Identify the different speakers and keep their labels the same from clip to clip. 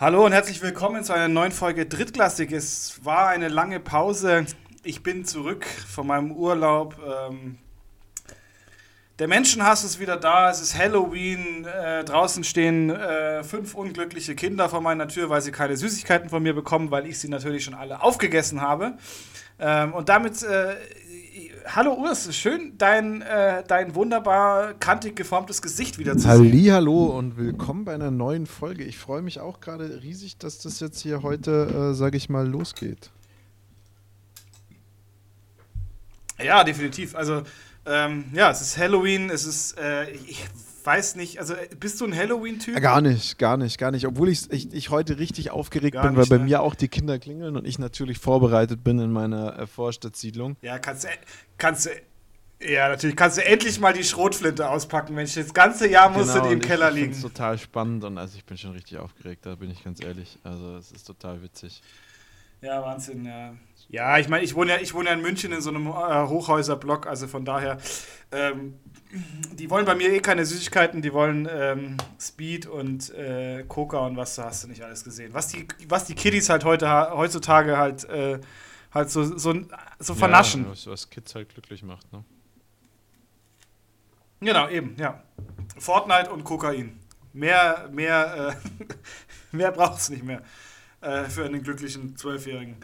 Speaker 1: Hallo und herzlich willkommen zu einer neuen Folge Drittklassik. Es war eine lange Pause. Ich bin zurück von meinem Urlaub. Ähm, der Menschenhass ist wieder da. Es ist Halloween. Äh, draußen stehen äh, fünf unglückliche Kinder vor meiner Tür, weil sie keine Süßigkeiten von mir bekommen, weil ich sie natürlich schon alle aufgegessen habe. Ähm, und damit äh, hallo Urs, schön dein, äh, dein wunderbar kantig geformtes Gesicht wieder zu
Speaker 2: sehen. Hallo und willkommen bei einer neuen Folge. Ich freue mich auch gerade riesig, dass das jetzt hier heute, äh, sage ich mal, losgeht.
Speaker 1: Ja, definitiv. Also, ähm, ja, es ist Halloween, es ist, äh, ich weiß nicht, also bist du ein Halloween-Typ?
Speaker 2: Gar nicht, gar nicht, gar nicht. Obwohl ich, ich, ich heute richtig aufgeregt gar bin, nicht, weil bei ne? mir auch die Kinder klingeln und ich natürlich vorbereitet bin in meiner äh, Vorstadtsiedlung.
Speaker 1: Ja, kannst du, kannst du, ja, natürlich kannst du endlich mal die Schrotflinte auspacken, Mensch. Das ganze Jahr musst genau, du die im Keller liegen. Das
Speaker 2: ist total spannend und also ich bin schon richtig aufgeregt, da bin ich ganz ehrlich. Also es ist total witzig.
Speaker 1: Ja, Wahnsinn, ja. Ja, ich meine, ich wohne ja, ich wohne ja in München in so einem äh, Hochhäuserblock, also von daher, ähm, die wollen bei mir eh keine Süßigkeiten, die wollen ähm, Speed und äh, Coca und was hast du nicht alles gesehen. Was die, was die Kiddies halt heute heutzutage halt, äh, halt so, so, so vernaschen.
Speaker 2: Ja, was, Kids halt glücklich macht, ne?
Speaker 1: Genau, eben, ja. Fortnite und Kokain. Mehr, mehr, äh, mehr braucht es nicht mehr äh, für einen glücklichen Zwölfjährigen.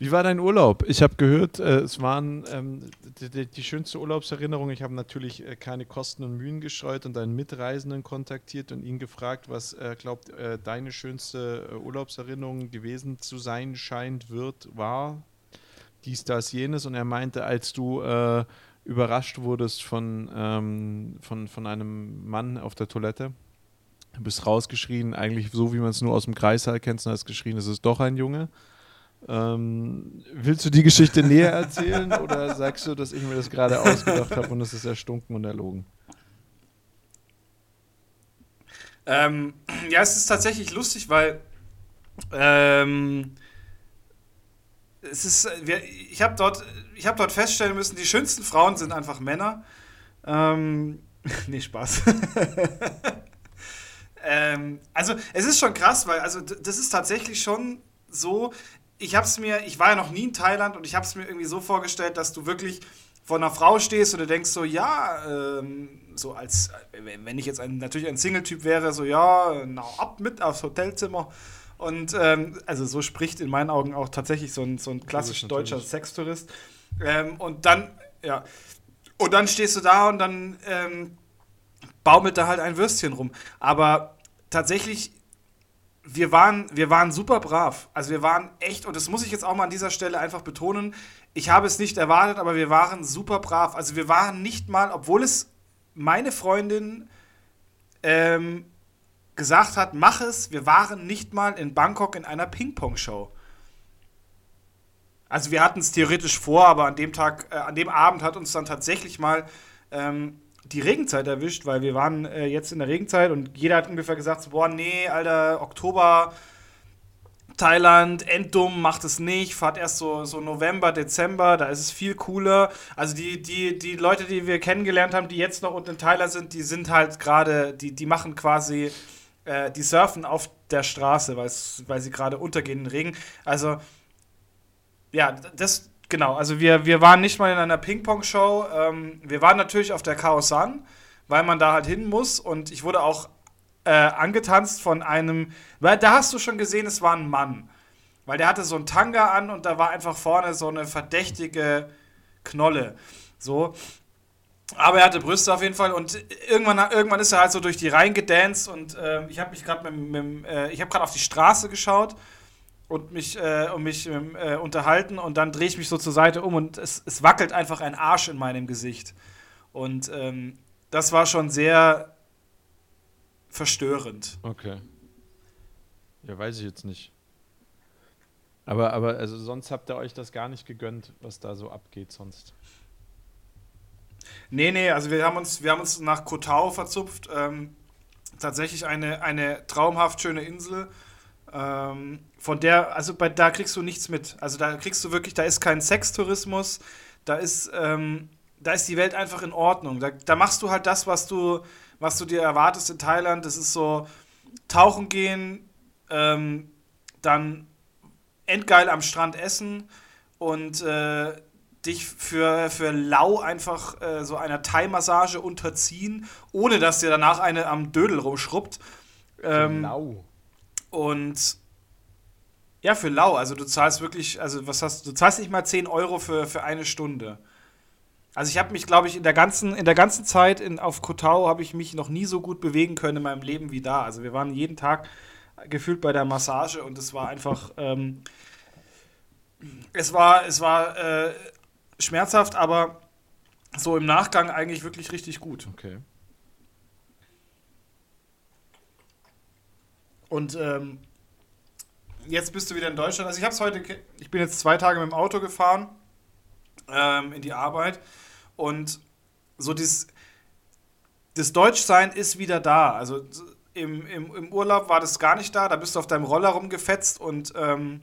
Speaker 2: Wie war dein Urlaub? Ich habe gehört, äh, es waren ähm, die, die, die, schönste Urlaubserinnerung. Ich habe natürlich äh, keine Kosten und Mühen gescheut und einen Mitreisenden kontaktiert und ihn gefragt, was er glaubt, äh, deine schönste äh, Urlaubserinnerung gewesen zu sein scheint, wird, war. Dies, das, jenes. Und er meinte, als du äh, überrascht wurdest von, ähm, von, von einem Mann auf der Toilette, du bist rausgeschrien, eigentlich so, wie man es nur aus dem Kreissaal kennt, und hast geschrien, es ist doch ein Junge. Ähm, willst du die Geschichte näher erzählen oder sagst du, dass ich mir das gerade ausgedacht habe und es ist erstunken und erlogen?
Speaker 1: Ähm, ja, es ist tatsächlich lustig, weil ähm, es ist, wir, ich habe dort, hab dort feststellen müssen, die schönsten Frauen sind einfach Männer. Ähm, nee, Spaß. ähm, also es ist schon krass, weil also das ist tatsächlich schon so, ich habe es mir, ich war ja noch nie in Thailand und ich habe es mir irgendwie so vorgestellt, dass du wirklich vor einer Frau stehst und du denkst so, ja, ähm, so als, wenn ich jetzt ein, natürlich ein Single-Typ wäre, so, ja, na, ab mit aufs Hotelzimmer. Und ähm, also so spricht in meinen Augen auch tatsächlich so ein, so ein klassisch deutscher Sextourist. Ähm, und dann, ja, und dann stehst du da und dann ähm, baumelt da halt ein Würstchen rum. Aber tatsächlich wir waren, wir waren super brav. Also wir waren echt, und das muss ich jetzt auch mal an dieser Stelle einfach betonen, ich habe es nicht erwartet, aber wir waren super brav. Also wir waren nicht mal, obwohl es meine Freundin ähm, gesagt hat, mach es, wir waren nicht mal in Bangkok in einer Ping-Pong-Show. Also wir hatten es theoretisch vor, aber an dem Tag, äh, an dem Abend hat uns dann tatsächlich mal ähm, die Regenzeit erwischt, weil wir waren äh, jetzt in der Regenzeit und jeder hat ungefähr gesagt, so, boah, nee, Alter, Oktober, Thailand, enddumm, macht es nicht, fahrt erst so, so November, Dezember, da ist es viel cooler. Also die, die, die Leute, die wir kennengelernt haben, die jetzt noch unten in Thailand sind, die sind halt gerade, die, die machen quasi, äh, die surfen auf der Straße, weil sie gerade untergehen in den Regen. Also, ja, das, Genau, also wir, wir waren nicht mal in einer Ping-Pong-Show. Ähm, wir waren natürlich auf der Chaosan, weil man da halt hin muss. Und ich wurde auch äh, angetanzt von einem, weil da hast du schon gesehen, es war ein Mann. Weil der hatte so einen Tanga an und da war einfach vorne so eine verdächtige Knolle. So. Aber er hatte Brüste auf jeden Fall und irgendwann, irgendwann ist er halt so durch die Reihen gedanced und äh, ich habe mich gerade mit, mit äh, ich gerade auf die Straße geschaut und mich, äh, und mich äh, unterhalten und dann drehe ich mich so zur Seite um und es, es wackelt einfach ein Arsch in meinem Gesicht. Und ähm, das war schon sehr verstörend.
Speaker 2: Okay. Ja, weiß ich jetzt nicht. Aber, aber also sonst habt ihr euch das gar nicht gegönnt, was da so abgeht sonst.
Speaker 1: Nee, nee, also wir haben uns, wir haben uns nach Kotau verzupft. Ähm, tatsächlich eine, eine traumhaft schöne Insel ähm, von der, also bei, da kriegst du nichts mit. Also da kriegst du wirklich, da ist kein Sextourismus, da ist, ähm, da ist die Welt einfach in Ordnung. Da, da machst du halt das, was du, was du dir erwartest in Thailand. Das ist so, tauchen gehen, ähm, dann endgeil am Strand essen und äh, dich für, für lau einfach äh, so einer Thai-Massage unterziehen, ohne dass dir danach eine am Dödel rumschrubbt. Ähm, lau. Und ja, für lau. Also du zahlst wirklich, also was hast du, zahlst nicht mal 10 Euro für, für eine Stunde. Also ich habe mich, glaube ich, in der ganzen, in der ganzen Zeit in, auf Kotau habe ich mich noch nie so gut bewegen können in meinem Leben wie da. Also wir waren jeden Tag gefühlt bei der Massage und es war einfach, ähm, es war, es war äh, schmerzhaft, aber so im Nachgang eigentlich wirklich richtig gut.
Speaker 2: Okay.
Speaker 1: Und ähm, jetzt bist du wieder in Deutschland. Also ich habe es heute, ich bin jetzt zwei Tage mit dem Auto gefahren ähm, in die Arbeit und so dieses, das Deutschsein ist wieder da. Also im, im, im Urlaub war das gar nicht da. Da bist du auf deinem Roller rumgefetzt und ähm,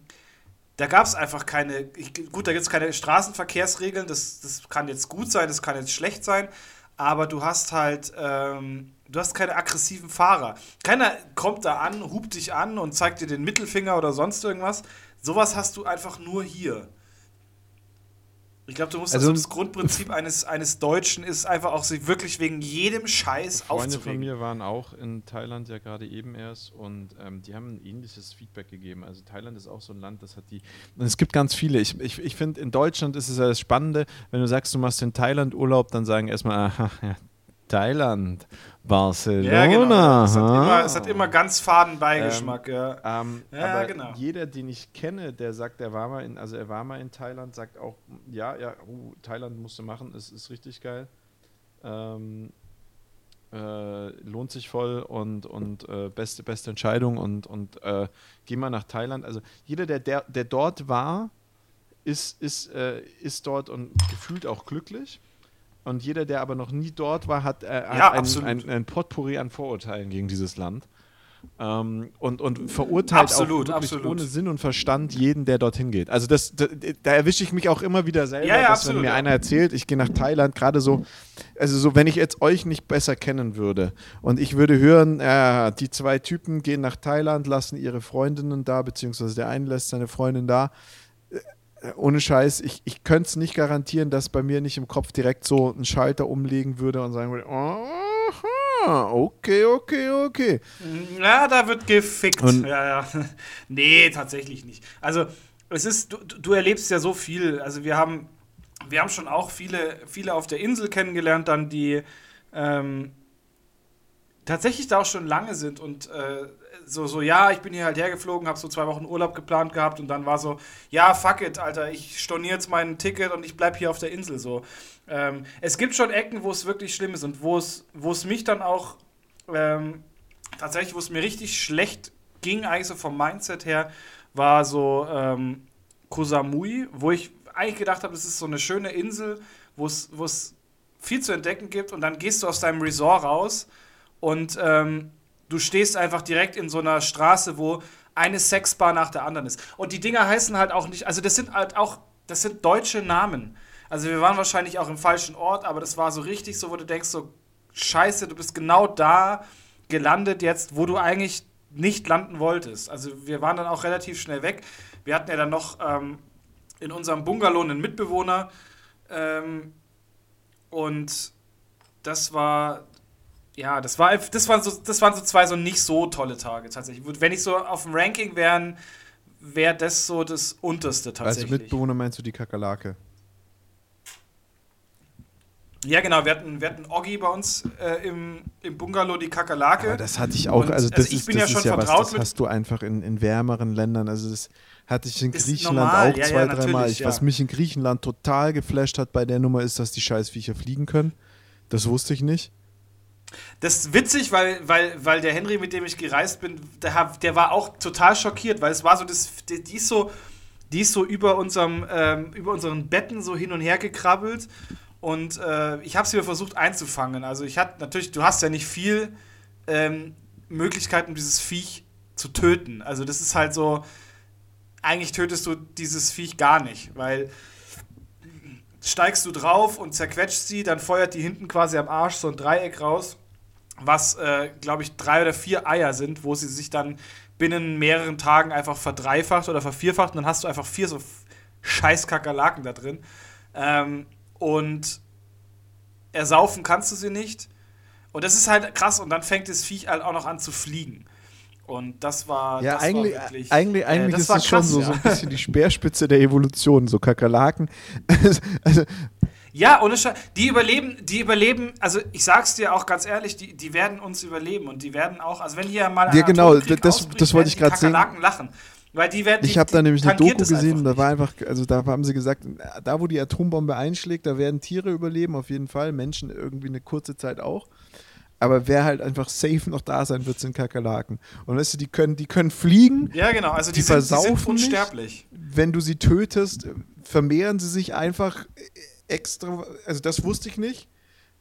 Speaker 1: da gab es einfach keine, gut, da gibt es keine Straßenverkehrsregeln, das, das kann jetzt gut sein, das kann jetzt schlecht sein, aber du hast halt, ähm, du hast keine aggressiven Fahrer. Keiner kommt da an, hupt dich an und zeigt dir den Mittelfinger oder sonst irgendwas. Sowas hast du einfach nur hier. Ich glaube, du musst also, das, das Grundprinzip eines, eines Deutschen ist einfach auch sich wirklich wegen jedem Scheiß
Speaker 2: Freunde von mir waren auch in Thailand ja gerade eben erst und ähm, die haben ein ähnliches Feedback gegeben. Also Thailand ist auch so ein Land, das hat die. Und es gibt ganz viele. Ich, ich, ich finde, in Deutschland ist es ja das Spannende, wenn du sagst, du machst in Thailand Urlaub, dann sagen erstmal, aha, ja, Thailand, Barcelona. Ja, genau.
Speaker 1: Es hat, immer, es hat immer ganz faden Beigeschmack, ähm,
Speaker 2: ja. Ähm, ja, aber genau. jeder, den ich kenne, der sagt, er war mal in, also er war mal in Thailand, sagt auch, ja, ja, uh, Thailand musste machen, es ist richtig geil. Ähm, äh, lohnt sich voll und, und äh, beste, beste Entscheidung und, und äh, geh mal nach Thailand. Also jeder, der, der, der dort war, ist, ist, äh, ist dort und gefühlt auch glücklich. Und jeder, der aber noch nie dort war, hat, äh, ja, ein, ein, ein, Potpourri an Vorurteilen gegen dieses Land. Ähm, und, und verurteilt absolut, auch absolut. ohne Sinn und Verstand jeden, der dorthin geht. Also das, da, da erwische ich mich auch immer wieder selber, ja, ja, dass absolut, wenn mir einer erzählt, ich gehe nach Thailand, gerade so, also so, wenn ich jetzt euch nicht besser kennen würde und ich würde hören, äh, die zwei Typen gehen nach Thailand, lassen ihre Freundinnen da, beziehungsweise der eine lässt seine Freundin da, ohne Scheiß, ich, ich könnte es nicht garantieren, dass bei mir nicht im Kopf direkt so ein Schalter umlegen würde und sagen würde, aha, okay, okay, okay.
Speaker 1: Ja, da wird gefickt. Und ja, ja. nee, tatsächlich nicht. Also, es ist, du, du erlebst ja so viel. Also, wir haben, wir haben schon auch viele, viele auf der Insel kennengelernt, dann die ähm, tatsächlich da auch schon lange sind und äh, so, so, ja, ich bin hier halt hergeflogen, habe so zwei Wochen Urlaub geplant gehabt und dann war so, ja, fuck it, Alter, ich storniere jetzt mein Ticket und ich bleib hier auf der Insel so. Ähm, es gibt schon Ecken, wo es wirklich schlimm ist und wo es, mich dann auch ähm, tatsächlich, wo es mir richtig schlecht ging, eigentlich so vom Mindset her, war so ähm, Koh Samui, wo ich eigentlich gedacht habe, es ist so eine schöne Insel, wo es viel zu entdecken gibt und dann gehst du aus deinem Resort raus und ähm, Du stehst einfach direkt in so einer Straße, wo eine Sexbar nach der anderen ist. Und die Dinger heißen halt auch nicht, also das sind halt auch, das sind deutsche Namen. Also wir waren wahrscheinlich auch im falschen Ort, aber das war so richtig so, wo du denkst so, scheiße, du bist genau da gelandet jetzt, wo du eigentlich nicht landen wolltest. Also wir waren dann auch relativ schnell weg. Wir hatten ja dann noch ähm, in unserem Bungalow einen Mitbewohner ähm, und das war, ja, das, war, das, waren so, das waren so zwei so nicht so tolle Tage tatsächlich. Wenn ich so auf dem Ranking wären, wäre das so das unterste also tatsächlich.
Speaker 2: Also Mitbewohner meinst du die Kakerlake?
Speaker 1: Ja, genau. Wir hatten, wir hatten Oggi bei uns äh, im, im Bungalow, die Kakerlake.
Speaker 2: Aber das hatte ich auch. Und, also, das also ich ist, bin das ja schon ja vertraut was, das hast du einfach in, in wärmeren Ländern. Also, das hatte ich in Griechenland normal. auch ja, zwei, ja, dreimal. Ja. Was mich in Griechenland total geflasht hat bei der Nummer ist, dass die Scheißviecher fliegen können. Das wusste ich nicht.
Speaker 1: Das ist witzig, weil, weil, weil der Henry, mit dem ich gereist bin, der, der war auch total schockiert, weil es war so, das, die, die ist so, die ist so über, unserem, ähm, über unseren Betten so hin und her gekrabbelt und äh, ich habe sie versucht einzufangen. Also ich hatte natürlich, du hast ja nicht viel ähm, Möglichkeiten, dieses Viech zu töten. Also das ist halt so, eigentlich tötest du dieses Viech gar nicht, weil steigst du drauf und zerquetscht sie, dann feuert die hinten quasi am Arsch so ein Dreieck raus was, äh, glaube ich, drei oder vier Eier sind, wo sie sich dann binnen mehreren Tagen einfach verdreifacht oder vervierfacht und dann hast du einfach vier so scheiß Kakerlaken da drin. Ähm, und ersaufen kannst du sie nicht. Und das ist halt krass und dann fängt das Viech halt auch noch an zu fliegen. Und das war.
Speaker 2: Ja,
Speaker 1: das
Speaker 2: eigentlich,
Speaker 1: war wirklich,
Speaker 2: eigentlich, eigentlich
Speaker 1: äh, das
Speaker 2: ist das schon
Speaker 1: krass,
Speaker 2: so,
Speaker 1: ja.
Speaker 2: so ein bisschen die Speerspitze der Evolution, so Kakerlaken. also,
Speaker 1: Ja, ohne Scheiß. Die überleben, die überleben, also ich sag's dir auch ganz ehrlich, die, die werden uns überleben und die werden auch, also wenn hier mal ein
Speaker 2: Ja, genau,
Speaker 1: Atomkrieg
Speaker 2: das- das wollte ich grad
Speaker 1: die
Speaker 2: sehen.
Speaker 1: Lachen. Weil die werden,
Speaker 2: ich habe da nämlich eine Doku
Speaker 1: es
Speaker 2: gesehen, da war einfach, also da haben sie gesagt, da wo die Atombombe einschlägt, da werden Tiere überleben, auf jeden Fall, Menschen irgendwie eine kurze Zeit auch. Aber wer halt einfach safe noch da sein wird, sind Kakerlaken. Und weißt du, die können, die können fliegen,
Speaker 1: Ja, genau, also die,
Speaker 2: die
Speaker 1: sind, die sind
Speaker 2: versaufen nicht.
Speaker 1: unsterblich.
Speaker 2: wenn du sie tötest, vermehren sie sich einfach extra. Also das wusste ich nicht.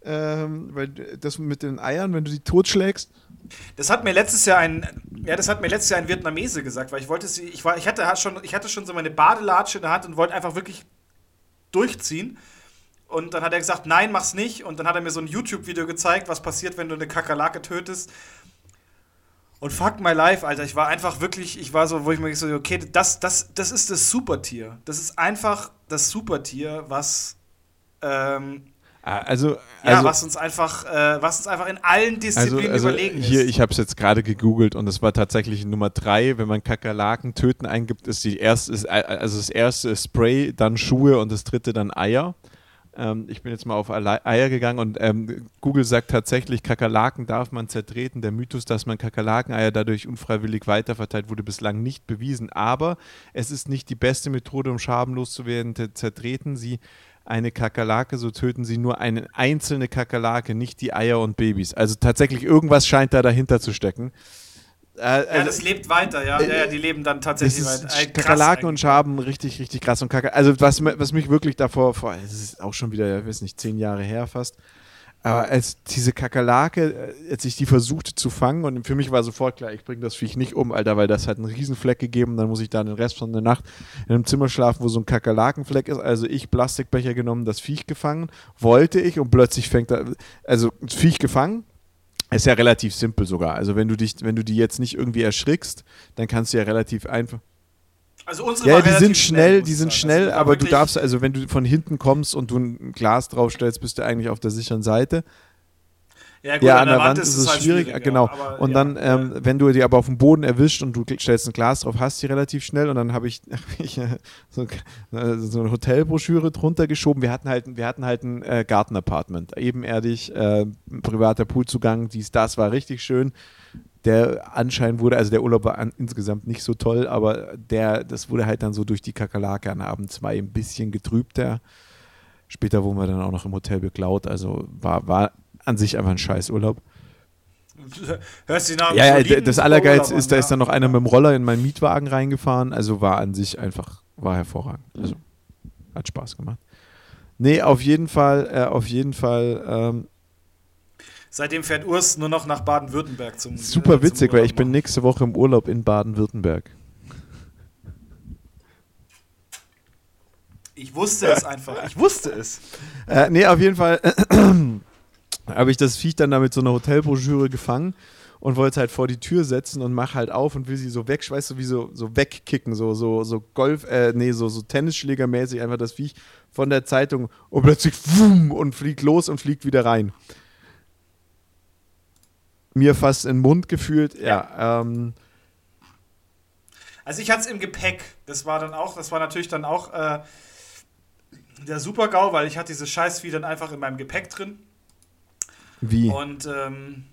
Speaker 2: Ähm, weil das mit den Eiern, wenn du sie totschlägst,
Speaker 1: Das hat mir letztes Jahr ein, ja, das hat mir letztes Jahr ein Vietnamese gesagt, weil ich wollte sie, ich war, ich hatte schon, ich hatte schon so meine Badelatsche in der Hand und wollte einfach wirklich durchziehen. Und dann hat er gesagt, nein, mach's nicht. Und dann hat er mir so ein YouTube-Video gezeigt, was passiert, wenn du eine Kakerlake tötest. Und fuck my life, Alter. Ich war einfach wirklich, ich war so, wo ich mir so, okay, das, das, das ist das Supertier. Das ist einfach das Supertier, was, ähm,
Speaker 2: also,
Speaker 1: ja,
Speaker 2: also,
Speaker 1: was uns einfach, äh, was uns einfach in allen
Speaker 2: also,
Speaker 1: Disziplinen
Speaker 2: also
Speaker 1: überlegen
Speaker 2: hier,
Speaker 1: ist.
Speaker 2: ich habe es jetzt gerade gegoogelt und es war tatsächlich Nummer drei. Wenn man Kakerlaken töten eingibt, ist die erste, ist, äh, also das erste ist Spray, dann Schuhe und das dritte dann Eier. Ähm, ich bin jetzt mal auf Eier gegangen und ähm, Google sagt tatsächlich, Kakerlaken darf man zertreten. Der Mythos, dass man Kakerlakeneier dadurch unfreiwillig weiterverteilt, wurde bislang nicht bewiesen. Aber es ist nicht die beste Methode, um schamlos zu werden. Zertreten Sie eine Kakerlake, so töten Sie nur eine einzelne Kakerlake, nicht die Eier und Babys. Also tatsächlich irgendwas scheint da dahinter zu stecken. Äh,
Speaker 1: Ja,
Speaker 2: also-
Speaker 1: das lebt weiter, ja. ja, ja die leben dann tatsächlich weiter. Äh,
Speaker 2: Kakerlaken und. Schaben richtig, richtig krass. Und Kaker also was, was mich wirklich davor, vor, das ist auch schon wieder, ich weiß nicht, zehn Jahre her fast, aber als diese Kakerlake, äh, als ich die versuchte zu fangen und für mich war sofort klar, ich bringe das Viech nicht um, Alter, weil das hat einen Riesenfleck gegeben, dann muss ich da den Rest von der Nacht in einem Zimmer schlafen, wo so ein Kakerlakenfleck ist. Also ich Plastikbecher genommen, das Viech gefangen, wollte ich und plötzlich fängt da, also das Viech gefangen, ist ja relativ simpel sogar. Also wenn du dich, wenn du die jetzt nicht irgendwie erschrickst, dann kannst du ja relativ einfach.
Speaker 1: Also unsere
Speaker 2: Ja, die sind schnell, die sind schnell,
Speaker 1: Also
Speaker 2: aber du darfst, also wenn du von hinten kommst und du ein Glas draufstellst, bist du eigentlich auf der sicheren Seite.
Speaker 1: Ja, gut,
Speaker 2: ja, an der Wand ist es
Speaker 1: halt
Speaker 2: schwierig, genau.
Speaker 1: ja, aber
Speaker 2: und
Speaker 1: ja,
Speaker 2: dann, ähm,
Speaker 1: äh,
Speaker 2: wenn du die aber auf dem Boden erwischt und du stellst ein Glas drauf, hast du die relativ schnell und dann habe ich, hab ich äh, so, äh, so eine Hotelbroschüre drunter geschoben. Wir hatten halt, wir hatten halt ein äh, Gartenapartment, ebenerdig, äh, privater Poolzugang, dies, das war richtig schön. Der Anschein wurde, also der Urlaub war an, insgesamt nicht so toll, aber der, das wurde halt dann so durch die Kakerlake an Abend zwei ein bisschen getrübter. Später wurden wir dann auch noch im Hotel beklaut, also war, war an sich einfach ein scheiß Urlaub.
Speaker 1: hörst du die Namen
Speaker 2: Ja, ja, das Allergeilste ist, da ist dann noch einer mit dem Roller in meinen Mietwagen reingefahren. Also war an sich einfach, war hervorragend. Also hat Spaß gemacht. Nee, auf jeden Fall, äh, auf jeden Fall ähm,
Speaker 1: Seitdem fährt Urs nur noch nach Baden-Württemberg zum
Speaker 2: super
Speaker 1: äh, zum
Speaker 2: witzig, weil
Speaker 1: Urlaub
Speaker 2: ich bin nächste Woche im Urlaub in Baden-Württemberg.
Speaker 1: Ich wusste es einfach. Ich wusste es.
Speaker 2: Äh, nee, auf jeden Fall habe ich das Viech dann da mit so einer Hotelbroschüre gefangen und wollte halt vor die Tür setzen und mach halt auf und will sie so weg, weißt du, wie so, so wegkicken, so, so, so Golf, äh, nee, so, so Tennisschlägermäßig einfach das Viech von der Zeitung und plötzlich wumm und fliegt los und fliegt wieder rein. Mir fast in den Mund gefühlt, ja, ähm,
Speaker 1: Also ich hatte es im Gepäck. Das war dann auch, das war natürlich dann auch äh, der Super-GAU, weil ich hatte dieses Scheißvieh dann einfach in meinem Gepäck drin.
Speaker 2: wie?
Speaker 1: Und ähm,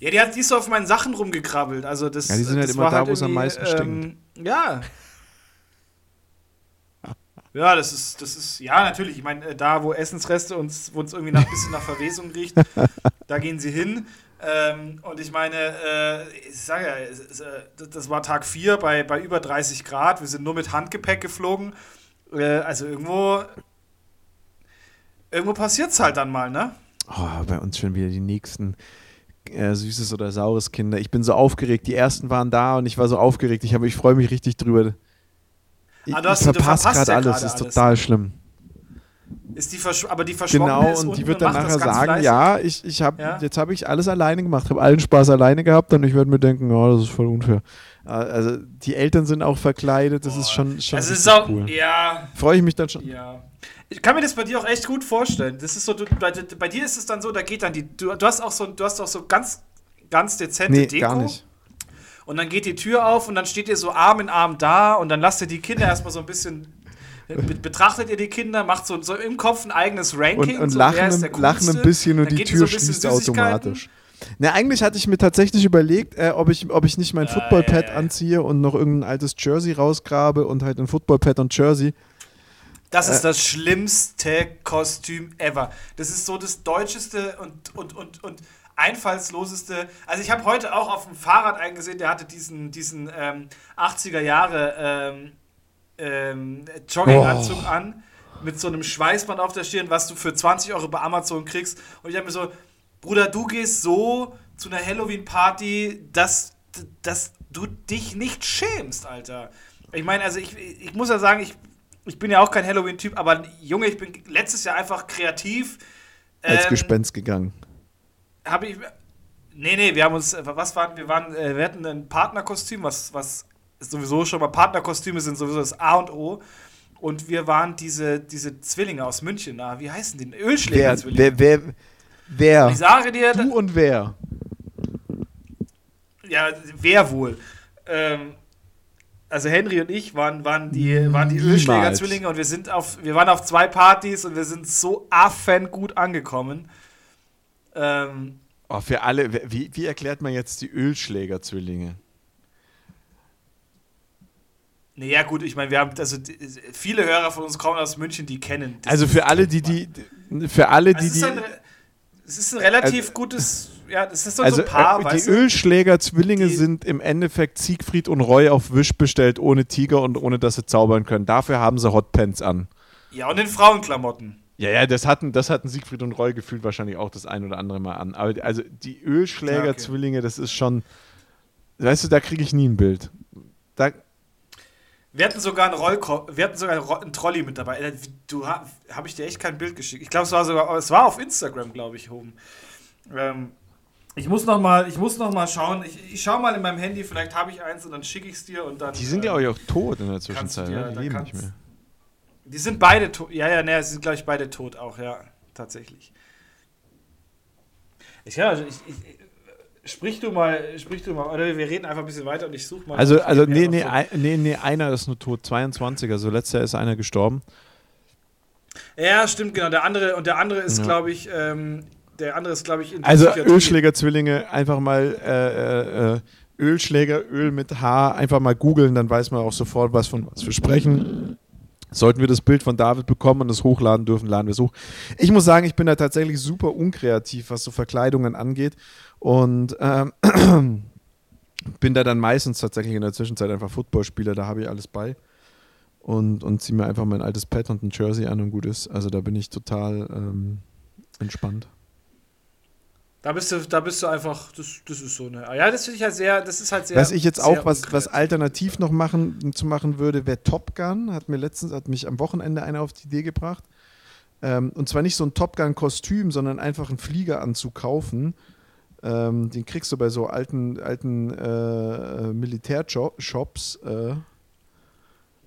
Speaker 1: ja, die hat die ist so auf meinen Sachen rumgekrabbelt. Also das,
Speaker 2: Ja, die sind halt immer da, wo es am meisten stinkt.
Speaker 1: Ähm, ja. Ja, das ist, das ist, ja, natürlich. Ich meine, äh, da, wo Essensreste uns, wo uns irgendwie nach, ein bisschen nach Verwesung riecht, da gehen sie hin. Ähm, und ich meine, äh, ich sage ja, äh, das- war Tag 4 bei, bei über 30 Grad. Wir sind nur mit Handgepäck geflogen. Äh, also irgendwo, irgendwo passiert es halt dann mal, ne?
Speaker 2: Oh, bei uns schon wieder die nächsten äh, süßes oder saures Kinder. Ich bin so aufgeregt. Die ersten waren da und ich war so aufgeregt. Ich, habe- ich freue mich richtig drüber. Ich,
Speaker 1: Ah,
Speaker 2: ich
Speaker 1: du
Speaker 2: verpasse
Speaker 1: verpasst
Speaker 2: gerade
Speaker 1: ja
Speaker 2: alles. Das ist
Speaker 1: alles.
Speaker 2: total schlimm.
Speaker 1: Ist die aber die verschwommene
Speaker 2: Genau,
Speaker 1: ist
Speaker 2: und die wird dann
Speaker 1: das
Speaker 2: nachher sagen,
Speaker 1: fleißig.
Speaker 2: ja, ich, ich hab,
Speaker 1: Ja?
Speaker 2: jetzt habe ich alles alleine gemacht, habe allen Spaß alleine gehabt und ich werde mir denken, oh, das ist voll unfair. Äh, Also die Eltern sind auch verkleidet, das ist schon, schon
Speaker 1: es ist auch,
Speaker 2: cool.
Speaker 1: ja,
Speaker 2: Freue ich mich dann schon.
Speaker 1: ja. Ich kann mir das bei dir auch echt gut vorstellen. Das ist so, du, bei, bei dir ist es dann so, da geht dann die, du, du hast auch so, du hast auch so ganz, ganz dezente
Speaker 2: Nee,
Speaker 1: Deko.
Speaker 2: gar nicht.
Speaker 1: Und dann geht die Tür auf und dann steht ihr so Arm in Arm da und dann lasst ihr die Kinder erstmal so ein bisschen. be- Betrachtet ihr die Kinder, macht so, so im Kopf ein eigenes Ranking.
Speaker 2: Und, und
Speaker 1: so,
Speaker 2: lachen,
Speaker 1: der
Speaker 2: lachen ein bisschen und
Speaker 1: Dann
Speaker 2: die Tür
Speaker 1: so
Speaker 2: schließt automatisch. Na, eigentlich hatte ich mir tatsächlich überlegt, äh, ob, ich, ob ich nicht mein
Speaker 1: Ja,
Speaker 2: Footballpad
Speaker 1: ja, ja.
Speaker 2: anziehe und noch irgendein altes Jersey rausgrabe und halt ein Footballpad und Jersey.
Speaker 1: Das
Speaker 2: Äh.
Speaker 1: ist das schlimmste Kostüm ever. Das ist so das deutscheste und, und, und, und einfallsloseste. Also ich habe heute auch auf dem Fahrrad eingesehen, der hatte diesen, diesen ähm, 80er Jahre ähm, ähm, Jogginganzug
Speaker 2: Oh.
Speaker 1: an mit so einem Schweißband auf der Stirn, was du für 20 Euro bei Amazon kriegst. Und ich habe mir so, Bruder, du gehst so zu einer Halloween-Party, dass, dass du dich nicht schämst, Alter. Ich meine, also ich, ich muss ja sagen, ich, ich bin ja auch kein Halloween-Typ, aber Junge, ich bin letztes Jahr einfach kreativ.
Speaker 2: Als
Speaker 1: ähm,
Speaker 2: Gespenst gegangen.
Speaker 1: Habe ich. Nee, nee, wir haben uns. Was waren. Wir waren. äh, Wir hatten ein Partnerkostüm, was, was sowieso schon mal. Partnerkostüme sind sowieso das A und O. Und wir waren diese, diese Zwillinge aus München. Na, wie heißen die?
Speaker 2: Wer,
Speaker 1: Ölschläger-Zwillinge.
Speaker 2: wer, wer, wer?
Speaker 1: Ich sage dir.
Speaker 2: Du und wer?
Speaker 1: Ja, wer wohl? Ähm, also Henry und ich waren, waren die, waren die. Ölschläger-Zwillinge und wir sind auf, wir waren auf zwei Partys und wir sind so affen gut angekommen. Ähm,
Speaker 2: Oh, für alle, wie, wie erklärt man jetzt die Ölschläger-Zwillinge?
Speaker 1: naja, gut, ich meine, wir haben, also die, viele Hörer von uns kommen aus München, die kennen. das.
Speaker 2: Also für alle, die, die, die- für alle, die,
Speaker 1: Also es, ist
Speaker 2: die,
Speaker 1: ein, re- es ist ein relativ
Speaker 2: Also-
Speaker 1: gutes, ja, das ist so,
Speaker 2: also
Speaker 1: so ein Paar,
Speaker 2: äh, die? Ölschläger-Zwillinge
Speaker 1: Die-
Speaker 2: sind im Endeffekt Siegfried und Roy auf Wisch bestellt, ohne Tiger und ohne dass sie zaubern können. Dafür haben sie Hotpants an.
Speaker 1: Ja, und in Frauenklamotten.
Speaker 2: Ja, ja, das hatten, das hatten Siegfried und Roy gefühlt wahrscheinlich auch das ein oder andere Mal an. Aber also die Ölschläger-Zwillinge, das ist schon, weißt du, da kriege ich nie ein Bild. Da,
Speaker 1: Wir hatten sogar einen Rollko wir hatten sogar einen, Ro- einen Trolley mit dabei. Äh, Du ha habe ich dir echt kein Bild geschickt. Ich glaube, es war sogar, es war auf Instagram, glaube ich, oben. Ähm, ich muss noch mal, ich muss noch mal schauen. Ich, ich schaue mal in meinem Handy, vielleicht habe ich eins und dann schicke ich es dir und dann.
Speaker 2: die sind,
Speaker 1: äh,
Speaker 2: glaube ich, auch tot in der Zwischenzeit.
Speaker 1: dir-
Speaker 2: ne? Die leben nicht mehr.
Speaker 1: Die sind beide tot. Ja, ja, ne, sie sind, glaube ich, beide tot auch, ja, tatsächlich. Ich, ja, also ich, ich, sprich du mal, sprich du mal, oder wir reden einfach ein bisschen weiter und ich suche mal.
Speaker 2: Also, also nee, nee, ein, nee, nee, einer ist nur tot, 22, also letztes Jahr ist einer gestorben.
Speaker 1: Ja, stimmt, genau. Der andere, und der andere ist,
Speaker 2: Ja.
Speaker 1: glaube ich, ähm, der andere ist, glaube ich, in der
Speaker 2: Also. Ölschläger-Zwillinge, einfach mal äh, äh, äh, Ölschläger, Öl mit H, einfach mal googeln, dann weiß man auch sofort, was von was wir sprechen. Sollten wir das Bild von David bekommen und es hochladen dürfen, laden wir es hoch. Ich muss sagen, ich bin da tatsächlich super unkreativ, was so Verkleidungen angeht. Und ähm, bin da dann meistens tatsächlich in der Zwischenzeit einfach Footballspieler, da habe ich alles bei. Und, und ziehe mir einfach mein altes Pad und ein Jersey an und gut ist. Also da bin ich total ähm, entspannt.
Speaker 1: Da bist du, da bist du einfach, das, das ist so eine. Ja, das finde ich halt sehr, das ist halt sehr.
Speaker 2: was ich jetzt auch, was, was alternativ noch machen, zu machen würde, wäre Top Gun. Hat mir letztens, hat mich am Wochenende einer auf die Idee gebracht. Ähm, und zwar nicht so ein Top Gun-Kostüm, sondern einfach einen Fliegeranzug kaufen. Ähm, den kriegst du bei so alten, alten äh, Militärshops. Äh,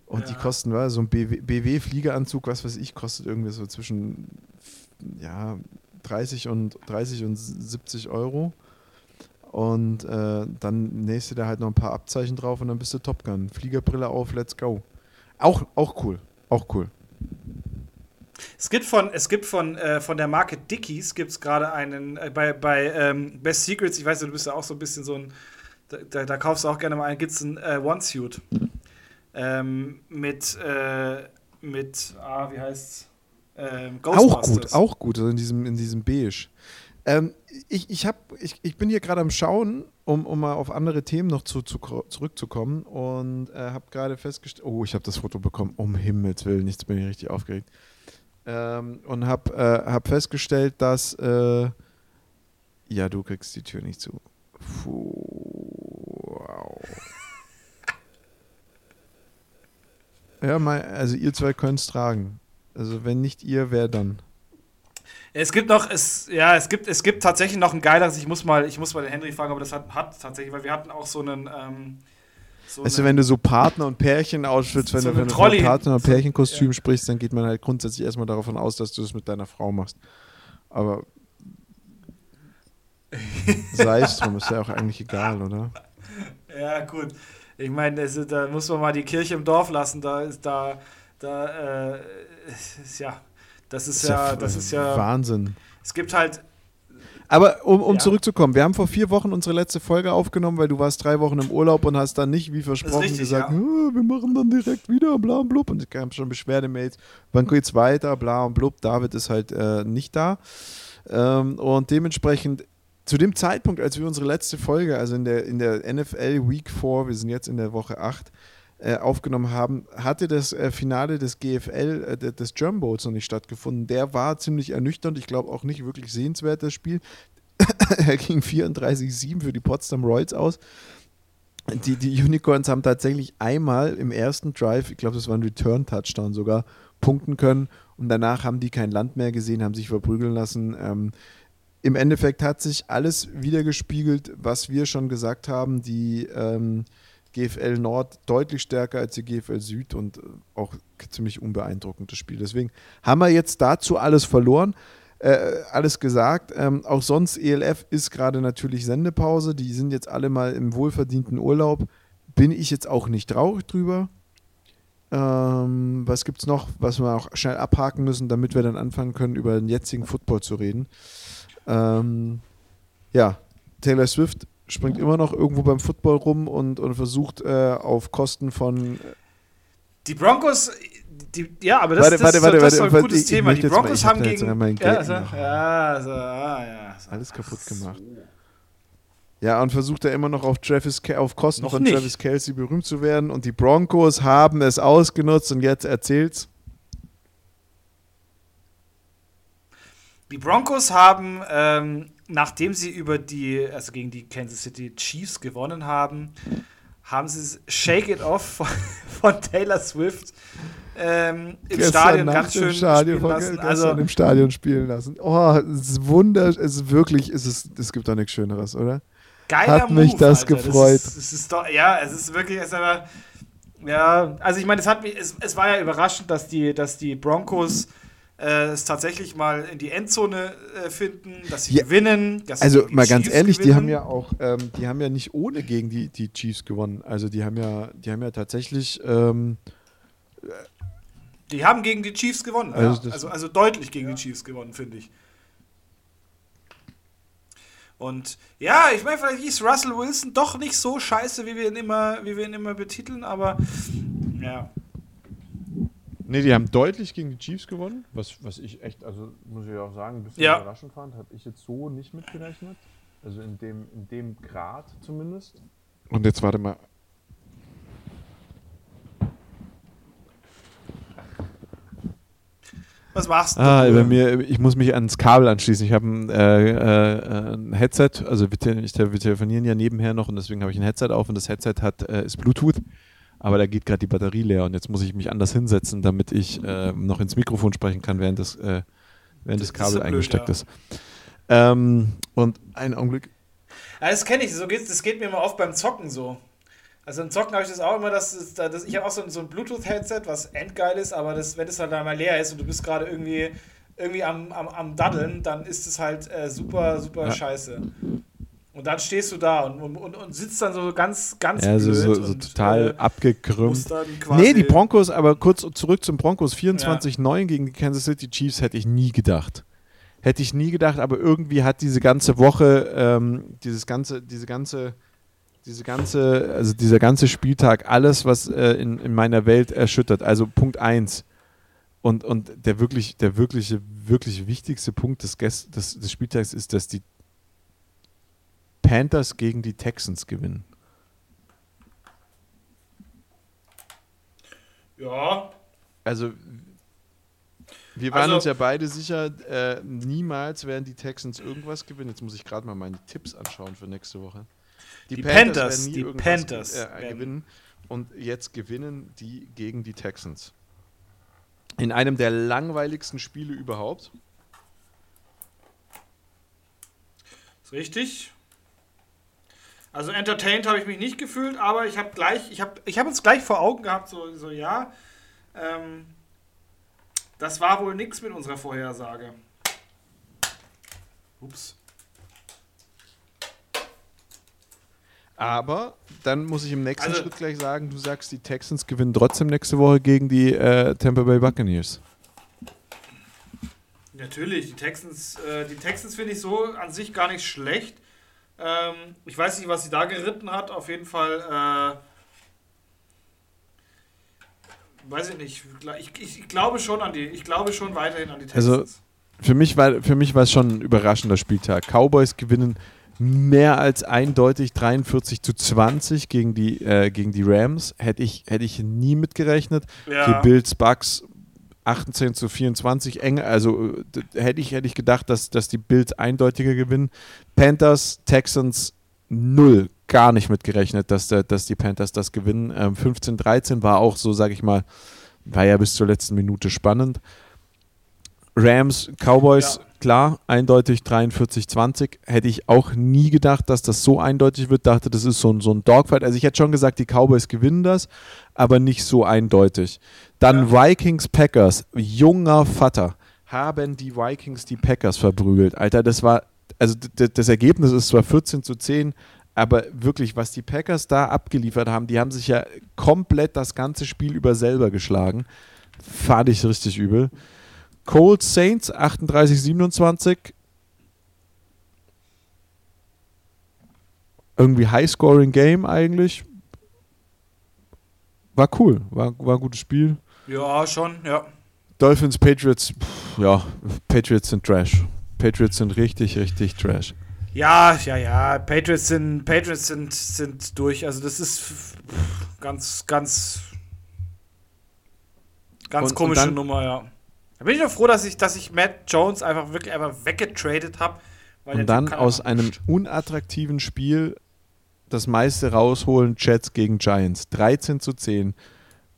Speaker 2: und die
Speaker 1: Ja.
Speaker 2: kosten, was, so ein BW-Fliegeranzug, was weiß ich, kostet irgendwie so zwischen ja, 30 und 30 und 70 Euro. Und äh, dann nächst du da halt noch ein paar Abzeichen drauf und dann bist du Top Gun. Fliegerbrille auf, let's go. Auch, auch cool. Auch cool.
Speaker 1: Es gibt von, es gibt von, äh, von der Marke Dickies gibt es gerade einen, äh, bei, bei ähm, Best Secrets, ich weiß, du bist ja auch so ein bisschen so ein, da, da, da kaufst du auch gerne mal einen, gibt es einen äh, One-Suit. Ähm, mit, äh, mit, ah, wie heißt's? Ähm,
Speaker 2: Auch gut, auch gut, also in diesem, in diesem Beige. Ähm, ich, ich, hab, ich, ich bin hier gerade am Schauen, um, um mal auf andere Themen noch zu, zu, zurückzukommen und äh, habe gerade festgestellt, oh, ich habe das Foto bekommen, um Himmels Willen, jetzt bin ich richtig aufgeregt. Ähm, und habe äh, hab festgestellt, dass, äh, ja, du kriegst die Tür nicht zu. Puh, wow. Ja, mal, also ihr zwei könnt es tragen. Also wenn nicht ihr, wer dann?
Speaker 1: Es gibt noch, es, ja, es gibt, es gibt tatsächlich noch ein geileres, ich muss mal, ich muss mal den Henry fragen, aber das hat, hat tatsächlich, weil wir hatten auch so einen, ähm,
Speaker 2: so weißt du, wenn du so Partner und Pärchen ausschützt, wenn so du wenn du von Partner- und Pärchenkostüm ja. sprichst, dann geht man halt grundsätzlich erstmal davon aus, dass du das mit deiner Frau machst. Aber sei es drum, ist ja auch eigentlich egal, oder?
Speaker 1: Ja, gut. Ich meine, da muss man mal die Kirche im Dorf lassen. Da ist da, da, äh, ja, das ist, ist ja, ja, das ist ja
Speaker 2: Wahnsinn.
Speaker 1: Es gibt halt.
Speaker 2: Aber um, um ja. zurückzukommen, wir haben vor vier Wochen unsere letzte Folge aufgenommen, weil du warst drei Wochen im Urlaub und hast dann nicht, wie versprochen, richtig, gesagt, ja. wir machen dann direkt wieder, bla und blub. Und es gab schon Beschwerdemails, wann geht's weiter, bla und blub. David ist halt äh, nicht da. Ähm, und dementsprechend zu dem Zeitpunkt, als wir unsere letzte Folge, also in der, in der NFL Week 4, wir sind jetzt in der Woche 8, äh, aufgenommen haben, hatte das äh, Finale des GFL, äh, des German Bowls noch nicht stattgefunden. Der war ziemlich ernüchternd, ich glaube auch nicht wirklich sehenswert, das Spiel. er ging 34-7 für die Potsdam Royals aus. Die, die Unicorns haben tatsächlich einmal im ersten Drive, ich glaube, das war ein Return-Touchdown sogar, punkten können und danach haben die kein Land mehr gesehen, haben sich verprügeln lassen. Ähm, Im Endeffekt hat sich alles wieder gespiegelt, was wir schon gesagt haben. Die ähm, GFL Nord deutlich stärker als die GFL Süd und äh, auch ziemlich unbeeindruckendes Spiel. Deswegen haben wir jetzt dazu alles verloren, äh, alles gesagt. Ähm, auch sonst, ELF ist gerade natürlich Sendepause. Die sind jetzt alle mal im wohlverdienten Urlaub. Bin ich jetzt auch nicht traurig drüber. Ähm, was gibt es noch, was wir auch schnell abhaken müssen, damit wir dann anfangen können, über den jetzigen Football zu reden? Ähm, ja, Taylor Swift springt immer noch irgendwo beim Football rum und, und versucht äh, auf Kosten von. Äh
Speaker 1: die Broncos, die, ja, aber das, warte, das, warte, warte, das ist ein gutes ich, Thema. Ich die Broncos mal, haben gegen. Ja, also, ja, also, ah, ja.
Speaker 2: Alles kaputt gemacht. Ja, und versucht er immer noch auf, Travis, auf Kosten
Speaker 1: noch
Speaker 2: von
Speaker 1: nicht.
Speaker 2: Travis Kelsey berühmt zu werden. Und die Broncos haben es ausgenutzt und jetzt erzählt's.
Speaker 1: Die Broncos haben ähm, nachdem sie über die, also gegen die Kansas City Chiefs gewonnen haben, haben sie Shake It Off von, von Taylor Swift ähm, im gestern Stadion ganz schön
Speaker 2: Stadion spielen lassen. Also im Stadion spielen lassen. Oh, es ist wunder, es ist wirklich, es ist, es gibt doch nichts Schöneres, oder?
Speaker 1: Geiler
Speaker 2: Hat mich
Speaker 1: Move,
Speaker 2: das
Speaker 1: Alter.
Speaker 2: gefreut.
Speaker 1: Das ist, das ist doch, ja, es ist wirklich, es aber, ja, also ich meine, es hat mich, es, es war ja überraschend, dass die, dass die Broncos äh, es tatsächlich mal in die Endzone äh, finden, dass sie ja, gewinnen. Dass
Speaker 2: also mal ganz Chiefs ehrlich, gewinnen. die haben ja auch, ähm, die haben ja nicht ohne gegen die, die Chiefs gewonnen. Also die haben ja, die haben ja tatsächlich ähm,
Speaker 1: die haben gegen die Chiefs gewonnen. Also, ja. also, also, deutlich gegen ja. die Chiefs gewonnen, finde ich. Und ja, ich meine, vielleicht ist Russell Wilson doch nicht so scheiße, wie wir ihn immer, wie wir ihn immer betiteln, aber ja.
Speaker 2: Nee, die haben deutlich gegen die Chiefs gewonnen, was, was ich echt, also muss ich auch sagen, ein bisschen ja. überraschend fand. Habe ich jetzt so nicht mitgerechnet. Also in dem, in dem Grad zumindest. Und jetzt warte mal.
Speaker 1: Was machst du?
Speaker 2: Ah, bei mir, ich muss mich ans Kabel anschließen. Ich habe ein, äh, äh, ein, Headset, also wir, wir telefonieren ja nebenher noch und deswegen habe ich ein Headset auf und das Headset hat, äh, ist Bluetooth aber da geht gerade die Batterie leer und jetzt muss ich mich anders hinsetzen, damit ich äh, noch ins Mikrofon sprechen kann, während das, äh, während das, das Kabel so blöd, eingesteckt ja. ist. Ähm, und einen Augenblick.
Speaker 1: Ja, das kenne ich, so geht's, das geht mir immer oft beim Zocken so. Also im Zocken habe ich das auch immer, dass, dass ich habe auch so, so ein Bluetooth-Headset, was endgeil ist, aber das, wenn es halt einmal leer ist und du bist gerade irgendwie, irgendwie am, am, am Daddeln, dann ist es halt äh, super, super ja. scheiße. Und dann stehst du da und, und, und sitzt dann so ganz, ganz
Speaker 2: ja, so, so, so total äh, abgekrümmt. Nee, die Broncos, aber kurz zurück zum Broncos 24-9 ja. gegen die Kansas City Chiefs hätte ich nie gedacht. Hätte ich nie gedacht, aber irgendwie hat diese ganze Woche, ähm, dieses ganze, diese ganze, diese ganze, also dieser ganze Spieltag, alles, was äh, in, in meiner Welt erschüttert. Also Punkt 1. Und, und der wirklich, der wirkliche, wirklich wichtigste Punkt des, des, des Spieltags ist, dass die Panthers gegen die Texans gewinnen.
Speaker 1: Ja.
Speaker 2: Also, wir waren also, uns ja beide sicher, äh, niemals werden die Texans irgendwas gewinnen. Jetzt muss ich gerade mal meine Tipps anschauen für nächste Woche.
Speaker 1: Die, die Panthers, Panthers die Panthers
Speaker 2: äh, gewinnen. Und jetzt gewinnen die gegen die Texans. in einem der langweiligsten Spiele überhaupt.
Speaker 1: Ist richtig. Also entertained habe ich mich nicht gefühlt, aber ich habe gleich, ich habe ich hab uns gleich vor Augen gehabt, so, so ja, ähm, das war wohl nichts mit unserer Vorhersage. Ups.
Speaker 2: Aber dann muss ich im nächsten
Speaker 1: Also-
Speaker 2: Schritt gleich sagen, du sagst, die Texans gewinnen trotzdem nächste Woche gegen die äh, Tampa Bay Buccaneers.
Speaker 1: Natürlich, die Texans, äh, die Texans finde ich so an sich gar nicht schlecht. Ähm, ich weiß nicht, was sie da geritten hat. Auf jeden Fall, äh, weiß ich nicht. Ich, ich, ich glaube schon an die, ich glaube schon weiterhin an die Texans.
Speaker 2: Also, Für mich war, für mich war es schon ein überraschender Spieltag. Cowboys gewinnen mehr als eindeutig 43 zu 20 gegen die, äh, gegen die Rams. Hätte ich, hätte ich nie mitgerechnet.
Speaker 1: ja.
Speaker 2: Die Bills, Bucks 18 zu 24 eng. Also äh, hätte ich, hätte ich gedacht, dass, dass die Bills eindeutiger gewinnen. Panthers, Texans null, gar nicht mitgerechnet, dass, dass die Panthers das gewinnen. Ähm, 15-13 war auch so, sag ich mal, war ja bis zur letzten Minute spannend. Rams, Cowboys,
Speaker 1: Ja.
Speaker 2: Klar, eindeutig 43-20. Hätte ich auch nie gedacht, dass das so eindeutig wird. Dachte, das ist so ein, so ein Dogfight. Also ich hätte schon gesagt, die Cowboys gewinnen das, aber nicht so eindeutig. Dann Vikings, Packers, junger Vater. Haben die Vikings die Packers verprügelt. Alter, das war, also das Ergebnis ist zwar 14 zu 10, aber wirklich, was die Packers da abgeliefert haben, die haben sich ja komplett das ganze Spiel über selber geschlagen. Fand ich richtig übel. Colts Saints 38-27. Irgendwie High-Scoring-Game eigentlich. War cool, war, war ein gutes Spiel.
Speaker 1: ja, schon, ja.
Speaker 2: Dolphins, Patriots, pff, ja, Patriots sind Trash. Patriots sind richtig, richtig Trash.
Speaker 1: Ja, ja, ja. Patriots sind, Patriots sind, sind durch. Also das ist ganz, ganz, ganz
Speaker 2: Und-
Speaker 1: komische
Speaker 2: und dann-
Speaker 1: Nummer, ja. Da bin ich doch froh, dass ich, dass ich Matt Jones einfach wirklich einfach weggetradet habe.
Speaker 2: Und dann aus einem unattraktiven Spiel das meiste rausholen, Jets gegen Giants. 13 zu 10.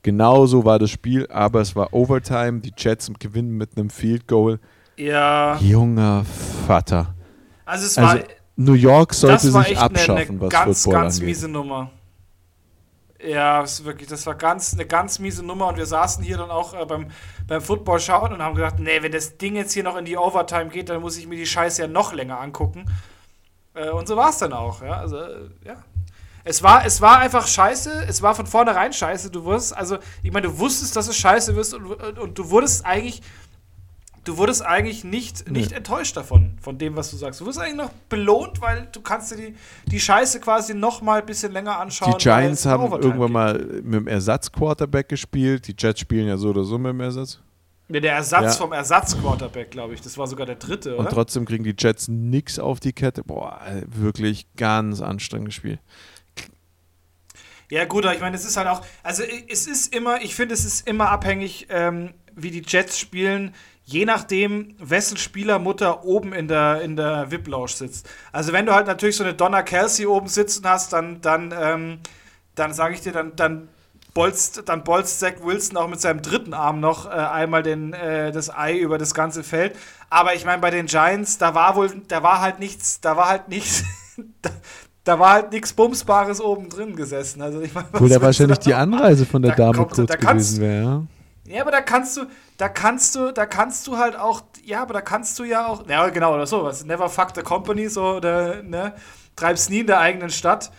Speaker 2: Genauso war das Spiel, aber es war Overtime. Die Jets gewinnen mit einem Field Goal.
Speaker 1: Ja,
Speaker 2: Junger Vater.
Speaker 1: also es
Speaker 2: Also
Speaker 1: war,
Speaker 2: New York sollte sich
Speaker 1: echt eine,
Speaker 2: abschaffen,
Speaker 1: eine
Speaker 2: was
Speaker 1: ganz,
Speaker 2: Football
Speaker 1: ganz
Speaker 2: angeht.
Speaker 1: miese Nummer. Ja, ist wirklich, das war ganz, eine ganz miese Nummer und wir saßen hier dann auch äh, beim, beim Football schauen und haben gedacht, nee, wenn das Ding jetzt hier noch in die Overtime geht, dann muss ich mir die Scheiße ja noch länger angucken. Äh, und so war es dann auch, ja, also, äh, ja. Es war, es war einfach scheiße, es war von vornherein scheiße. Du wusstest, also, ich meine, du wusstest, dass es scheiße wirst und, und, und du wurdest eigentlich, du wurdest eigentlich nicht,
Speaker 2: Nee.
Speaker 1: nicht enttäuscht davon, von dem, was du sagst. Du wurdest eigentlich noch belohnt, weil du kannst dir die, die Scheiße quasi noch mal ein bisschen länger anschauen.
Speaker 2: Die Giants haben
Speaker 1: Overtime
Speaker 2: irgendwann
Speaker 1: geht.
Speaker 2: mal mit dem Ersatz-Quarterback gespielt. Die Jets spielen ja so oder so mit dem Ersatz.
Speaker 1: Ja, der Ersatz
Speaker 2: Ja.
Speaker 1: vom Ersatzquarterback, glaube ich. Das war sogar der dritte,
Speaker 2: Und
Speaker 1: oder?
Speaker 2: trotzdem kriegen die Jets nix auf die Kette. Boah, wirklich ganz anstrengendes Spiel.
Speaker 1: Ja, gut, aber ich meine, es ist halt auch, also es ist immer, ich finde, es ist immer abhängig, ähm, wie die Jets spielen, je nachdem, wessen Spielermutter oben in der, in der VIP-Lounge sitzt. Also wenn du halt natürlich so eine Donna Kelsey oben sitzen hast, dann, dann, ähm, dann sage ich dir, dann, dann bolzt, dann bolzt Zach Wilson auch mit seinem dritten Arm noch äh, einmal den, äh, das Ei über das ganze Feld. Aber ich meine, bei den Giants, da war wohl, da war halt nichts, da war halt nichts, da, da war halt nichts Bumsbares oben drin gesessen. Also ich meine,
Speaker 2: da
Speaker 1: willst du
Speaker 2: wahrscheinlich die Anreise von der
Speaker 1: Da
Speaker 2: Dame
Speaker 1: kommt-
Speaker 2: kurz gewesen wäre. Ja?
Speaker 1: Ja, aber da kannst du, da kannst du, da kannst du halt auch, ja, aber da kannst du ja auch, ja genau, oder so, was, never fuck the company, so, oder, ne, treib's nie in der eigenen Stadt.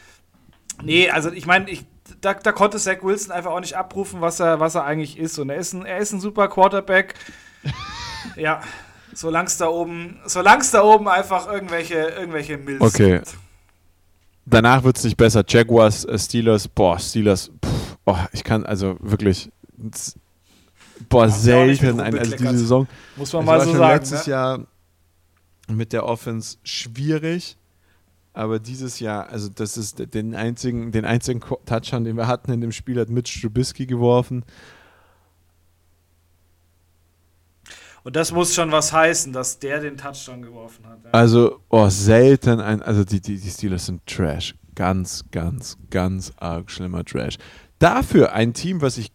Speaker 1: Nee, also ich meine, ich, da, da konnte Zach Wilson einfach auch nicht abrufen, was er, was er eigentlich ist. Und er ist ein, er ist ein super Quarterback. ja, solange es da oben, solange es da oben einfach irgendwelche, irgendwelche Mills
Speaker 2: Okay.
Speaker 1: gibt.
Speaker 2: Danach wird es nicht besser. Jaguars, äh, Steelers, boah, Steelers, pff, oh, ich kann also wirklich, boah, selten, ein, also diese. Saison.
Speaker 1: Muss man
Speaker 2: Es
Speaker 1: mal
Speaker 2: war
Speaker 1: so
Speaker 2: schon
Speaker 1: sagen.
Speaker 2: letztes
Speaker 1: ne?
Speaker 2: Jahr mit der Offense schwierig, aber dieses Jahr, also das ist den einzigen, den einzigen Touchdown, den wir hatten in dem Spiel, hat Mitch Trubisky geworfen.
Speaker 1: Und das muss schon was heißen, dass der den Touchdown geworfen hat. Ja.
Speaker 2: Also, oh, selten ein, also die, die, die Steelers sind Trash. Ganz, ganz, ganz arg schlimmer Trash. Dafür ein Team, was ich,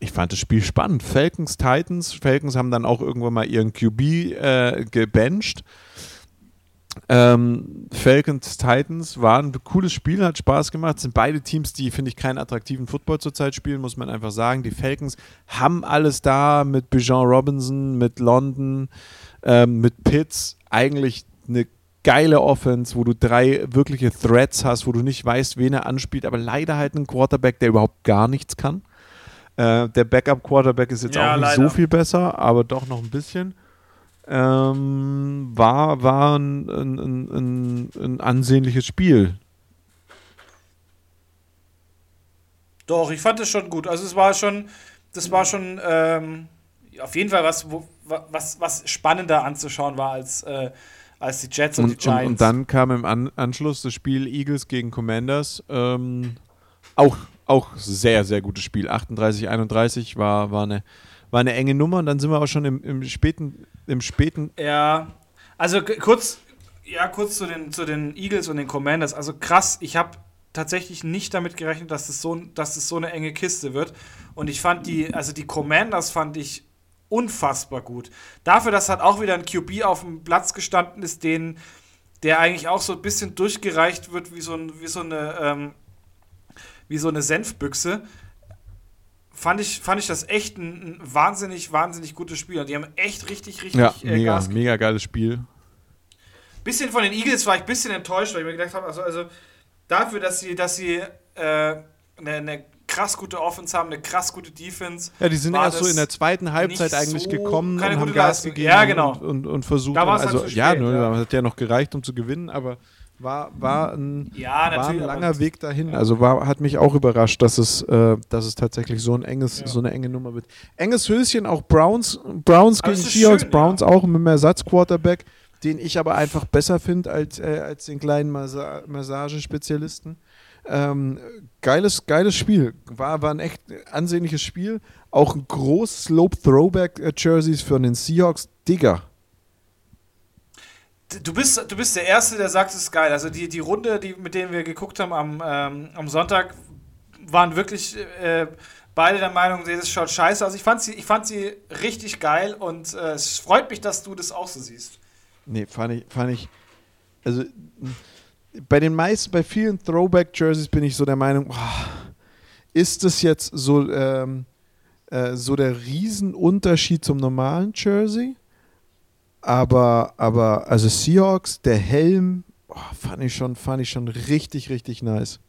Speaker 2: ich fand das Spiel spannend. Falcons, Titans. Falcons haben dann auch irgendwann mal ihren QB äh, gebencht. Ähm, Falcons, Titans war ein cooles Spiel, hat Spaß gemacht. Sind beide Teams, die, finde ich, keinen attraktiven Football zurzeit spielen, muss man einfach sagen. Die Falcons haben alles da mit Bijan Robinson, mit London, ähm, mit Pitts. Eigentlich eine geile Offense, wo du drei wirkliche Threats hast, wo du nicht weißt, wen er anspielt, aber leider halt ein Quarterback, der überhaupt gar nichts kann. Äh, der Backup-Quarterback ist jetzt ja, auch nicht leider. so viel besser, aber doch noch ein bisschen. Ähm, war war ein, ein, ein, ein, ansehnliches Spiel.
Speaker 1: Doch, ich fand es schon gut. Also es war schon, das war schon ähm, auf jeden Fall was, wo, was, was spannender anzuschauen war als äh, als die Jets und, und die Giants.
Speaker 2: Und, und, dann kam im An Anschluss das Spiel Eagles gegen Commanders. Ähm, auch, auch sehr, sehr gutes Spiel. 38, 31 war, war, eine, war eine enge Nummer. Und dann sind wir auch schon im, im späten, im späten.
Speaker 1: Ja, also kurz, ja, kurz zu den, zu den Eagles und den Commanders. Also krass, ich habe tatsächlich nicht damit gerechnet, dass es so, dass es so eine enge Kiste wird. Und ich fand die, also die Commanders fand ich unfassbar gut. Dafür, dass halt auch wieder ein QB auf dem Platz gestanden ist, den, der eigentlich auch so ein bisschen durchgereicht wird wie so, ein, wie so eine, ähm, wie so eine Senfbüchse, fand ich, fand ich das echt ein, ein wahnsinnig, wahnsinnig gutes Spiel. Und die haben echt richtig, richtig
Speaker 2: ja, äh, mega, mega geiles Spiel.
Speaker 1: Bisschen von den Eagles war ich ein bisschen enttäuscht, weil ich mir gedacht habe, also, also dafür, dass sie, dass sie äh, eine, eine krass gute Offense haben, eine krass gute Defense.
Speaker 2: Ja, die sind erst so in der zweiten Halbzeit eigentlich so gekommen und haben Gas gegeben
Speaker 1: ja, genau.
Speaker 2: und, und, und versucht. Da also, halt ja, spät, ja, hat ja noch gereicht, um zu gewinnen, aber war, war ein, ja, war ein langer Weg dahin. Also war, hat mich auch überrascht, dass es, äh, dass es tatsächlich so ein enges, ja. so eine enge Nummer wird. Enges Höschen, auch Browns, Browns gegen Seahawks, Browns ja. auch mit einem Ersatzquarterback, den ich aber einfach besser finde als, äh, als den kleinen Massa Massagespezialisten. Ähm, geiles, geiles Spiel. War, war ein echt ansehnliches Spiel. Auch ein großes Slope Throwback äh, Jerseys für den Seahawks. Digger.
Speaker 1: Du bist, du bist der Erste, der sagt, es ist geil. Also die, die Runde, die, mit denen wir geguckt haben am, ähm, am Sonntag, waren wirklich äh, beide der Meinung, das schaut scheiße aus. Ich fand sie, ich fand sie richtig geil und äh, es freut mich, dass du das auch so siehst.
Speaker 2: Nee, fand ich, fand ich, also bei den meisten, bei vielen Throwback-Jerseys bin ich so der Meinung, oh, ist das jetzt so, ähm, äh, so der Riesenunterschied zum normalen Jersey? Aber, aber, also Seahawks, der Helm, oh, fand ich schon, fand ich schon richtig, richtig nice.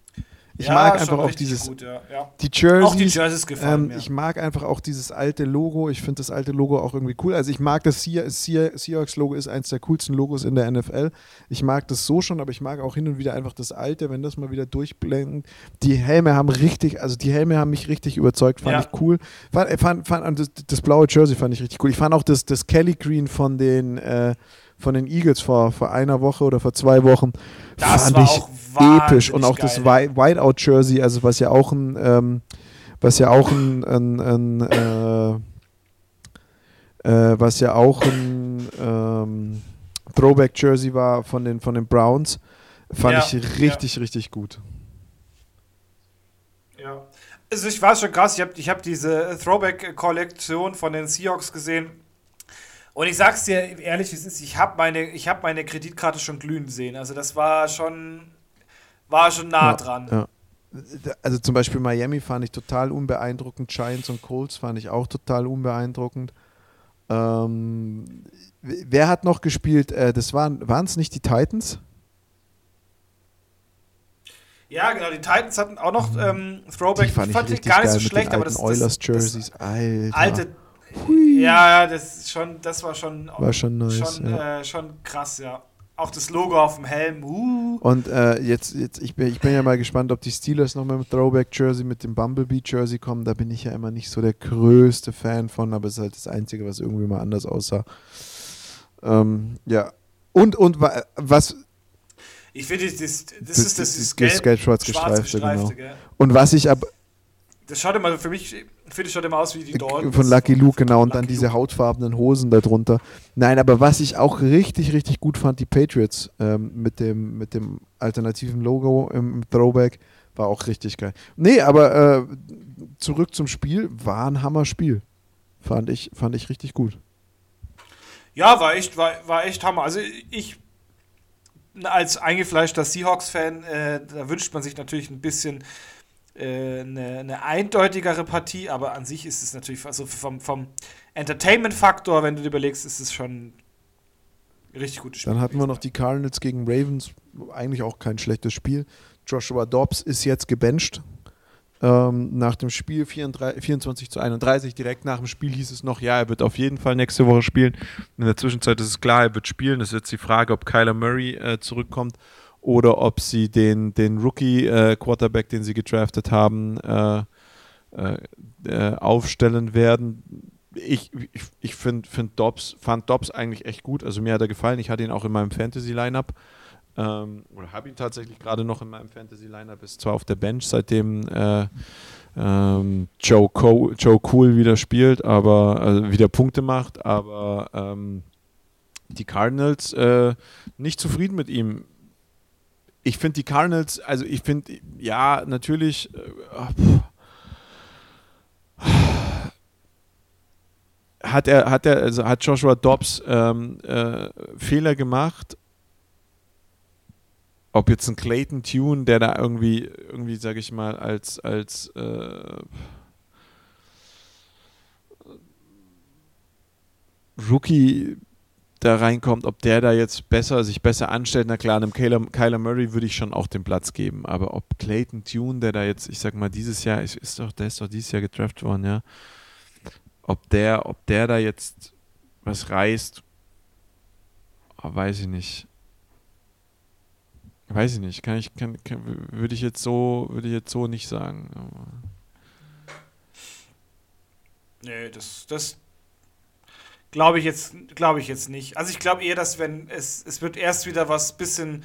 Speaker 2: Ich ja, mag einfach auch dieses. Gut, ja. Ja. Die Jerseys. Auch die Jerseys gefallen ähm, Ich mag einfach auch dieses alte Logo. Ich finde das alte Logo auch irgendwie cool. Also ich mag das Seahawks-Logo ist eines der coolsten Logos in der NFL. Ich mag das so schon, aber ich mag auch hin und wieder einfach das alte, wenn das mal wieder durchblendet. Die Helme haben richtig, also die Helme haben mich richtig überzeugt, fand ich cool. Fand, fand, fand das, das, blaue Jersey fand ich richtig cool. Ich fand auch das, das Kelly Green von den. Äh, von den Eagles vor, vor einer Woche oder vor zwei Wochen. Das fand ich episch. Und auch geil. das Whiteout-Jersey, also was ja auch ein, ähm, was ja auch ein, ein, ein äh, äh, was ja auch ein ähm, Throwback-Jersey war von den, von den Browns, fand ja, ich richtig, ja. richtig gut.
Speaker 1: Ja. Also ich war schon krass, ich habe ich hab diese Throwback-Kollektion von den Seahawks gesehen und ich sag's dir ehrlich, es ist, ich habe meine, hab meine Kreditkarte schon glühen sehen. Also das war schon, war schon nah ja, dran. Ja.
Speaker 2: Also zum Beispiel Miami fand ich total unbeeindruckend, Giants und Colts fand ich auch total unbeeindruckend. Ähm, wer hat noch gespielt? Äh, das waren es nicht die Titans?
Speaker 1: Ja, genau, die Titans hatten auch noch ähm, Throwback. Die
Speaker 2: fand ich, fand ich gar nicht so schlecht, aber das Oilers Jerseys,
Speaker 1: das, alte. Ja, das schon, das war schon,
Speaker 2: war schon nice,
Speaker 1: schon, ja. äh, schon krass, ja. Auch das Logo auf dem Helm. Uh.
Speaker 2: Und äh, jetzt, jetzt ich, bin, ich bin ja mal gespannt, ob die Steelers noch mit dem Throwback-Jersey, mit dem Bumblebee-Jersey kommen. Da bin ich ja immer nicht so der größte Fan von, aber es ist halt das Einzige, was irgendwie mal anders aussah. Ähm, ja. Und, und was.
Speaker 1: Ich finde, das, das, das, ist das, das, das
Speaker 2: gelb-schwarz gestreifte, genau. Und was ich aber.
Speaker 1: Das schaut immer für mich finde ich schon immer aus wie die Dolphins.
Speaker 2: Von Lucky Luke, genau. Und Lucky dann diese Luke. hautfarbenen Hosen darunter. Nein, aber was ich auch richtig, richtig gut fand, die Patriots ähm, mit, dem, mit dem alternativen Logo im, im Throwback, war auch richtig geil. Nee, aber äh, zurück zum Spiel, war ein Hammer-Spiel. Fand ich, fand ich richtig gut.
Speaker 1: Ja, war echt, war, war echt Hammer. Also ich als eingefleischter Seahawks-Fan, äh, da wünscht man sich natürlich ein bisschen äh, eine, eine, eindeutigere Partie, aber an sich ist es natürlich, also vom, vom Entertainment-Faktor, wenn du dir überlegst, ist es schon ein richtig gutes
Speaker 2: Spiel. Dann hatten wir noch die Cardinals gegen Ravens, eigentlich auch kein schlechtes Spiel. Joshua Dobbs ist jetzt gebencht. Ähm, nach dem Spiel 34, 24 zu 31, direkt nach dem Spiel hieß es noch, ja, er wird auf jeden Fall nächste Woche spielen. In der Zwischenzeit ist es klar, er wird spielen. Es ist jetzt die Frage, ob Kyler Murray äh, zurückkommt oder ob sie den, den Rookie-Quarterback, äh, den sie gedraftet haben, äh, äh, äh aufstellen werden. Ich, ich, ich find, find Dobbs, fand Dobbs eigentlich echt gut. Also mir hat er gefallen. Ich hatte ihn auch in meinem Fantasy-Lineup. Ähm, oder habe ihn tatsächlich gerade noch in meinem Fantasy-Lineup, ist zwar auf der Bench, seitdem äh, ähm, Joe, Co Joe Cool wieder spielt, aber also wieder Punkte macht, aber ähm, die Cardinals äh, nicht zufrieden mit ihm. Ich finde die Cardinals, also ich finde, ja, natürlich. Äh, hat er, hat er, also hat Joshua Dobbs ähm, äh, Fehler gemacht, ob jetzt ein Clayton Tune, der da irgendwie, irgendwie, sag ich mal, als, als äh, Rookie da reinkommt, ob der da jetzt besser, sich besser anstellt, na klar, einem Kyler, Kyler Murray würde ich schon auch den Platz geben, aber ob Clayton Tune, der da jetzt, ich sag mal, dieses Jahr, ist, ist doch, der ist doch dieses Jahr gedraft worden, ja, ob der, ob der da jetzt was reißt, weiß ich nicht. Weiß ich nicht, kann ich, kann, kann, würde ich jetzt so, würde ich jetzt so nicht sagen.
Speaker 1: Nee, das, das glaube ich jetzt, glaube ich jetzt nicht. Also ich glaube eher, dass wenn es, es wird erst wieder was bisschen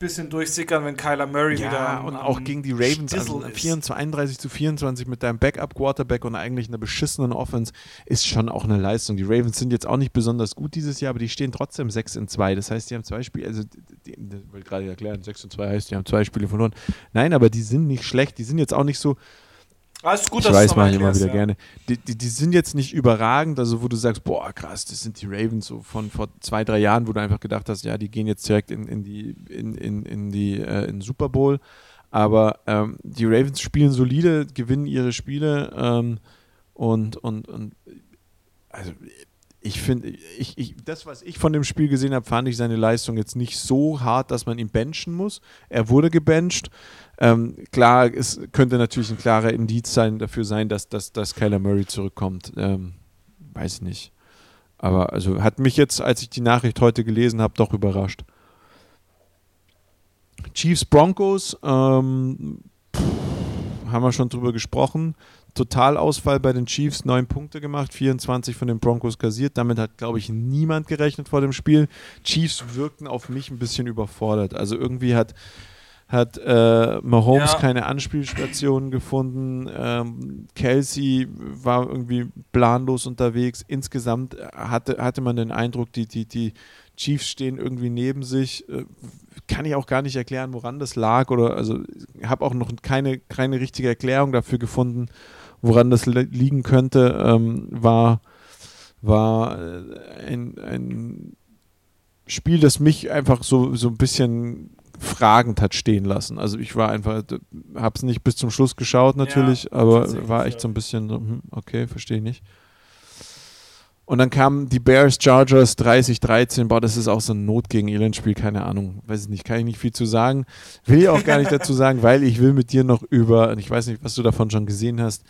Speaker 1: bisschen durchsickern, wenn Kyler Murray ja, wieder.
Speaker 2: Am, und auch gegen die Ravens, also 24, 31 zu 24 mit deinem Backup-Quarterback und eigentlich einer beschissenen Offense ist schon auch eine Leistung. Die Ravens sind jetzt auch nicht besonders gut dieses Jahr, aber die stehen trotzdem 6 in 2. Das heißt, die haben zwei Spiele, also, die, ich will gerade erklären, 6 in 2 heißt, die haben zwei Spiele verloren. Nein, aber die sind nicht schlecht, die sind jetzt auch nicht so
Speaker 1: alles ah, gut,
Speaker 2: ich weiß, mache ich immer wieder ja. gerne. Die, die, die, sind jetzt nicht überragend, also wo du sagst, boah, krass, das sind die Ravens so von vor zwei, drei Jahren, wo du einfach gedacht hast, ja, die gehen jetzt direkt in, in die, in, in, in die äh, in Super Bowl. Aber ähm, die Ravens spielen solide, gewinnen ihre Spiele ähm, und, und, und also ich finde, ich, ich, das, was ich von dem Spiel gesehen habe, fand ich seine Leistung jetzt nicht so hart, dass man ihn benchen muss. Er wurde gebencht. Ähm, klar, es könnte natürlich ein klarer Indiz sein, dafür sein, dass, dass, dass Kyler Murray zurückkommt. Ähm, weiß nicht. Aber also hat mich jetzt, als ich die Nachricht heute gelesen habe, doch überrascht. Chiefs Broncos, ähm, pff, haben wir schon drüber gesprochen. Totalausfall bei den Chiefs, neun Punkte gemacht, 24 von den Broncos kassiert. Damit hat, glaube ich, niemand gerechnet vor dem Spiel. Chiefs wirkten auf mich ein bisschen überfordert. Also irgendwie hat hat äh, Mahomes ja. keine Anspielstationen gefunden. Ähm, Kelsey war irgendwie planlos unterwegs. Insgesamt hatte, hatte man den Eindruck, die, die, die Chiefs stehen irgendwie neben sich. Äh, kann ich auch gar nicht erklären, woran das lag. Oder also habe auch noch keine, keine richtige Erklärung dafür gefunden, woran das liegen könnte. Ähm, war war äh, ein, ein Spiel, das mich einfach so, so ein bisschen fragend hat stehen lassen. Also ich war einfach, habe es nicht bis zum Schluss geschaut natürlich, ja, aber war echt so ein bisschen so, hm, okay, verstehe ich nicht. Und dann kamen die Bears Chargers 30-13. Boah, das ist auch so ein Not gegen Elend-Spiel, keine Ahnung. Weiß ich nicht, kann ich nicht viel zu sagen. Will ich auch gar nicht dazu sagen, weil ich will mit dir noch über, ich weiß nicht, was du davon schon gesehen hast,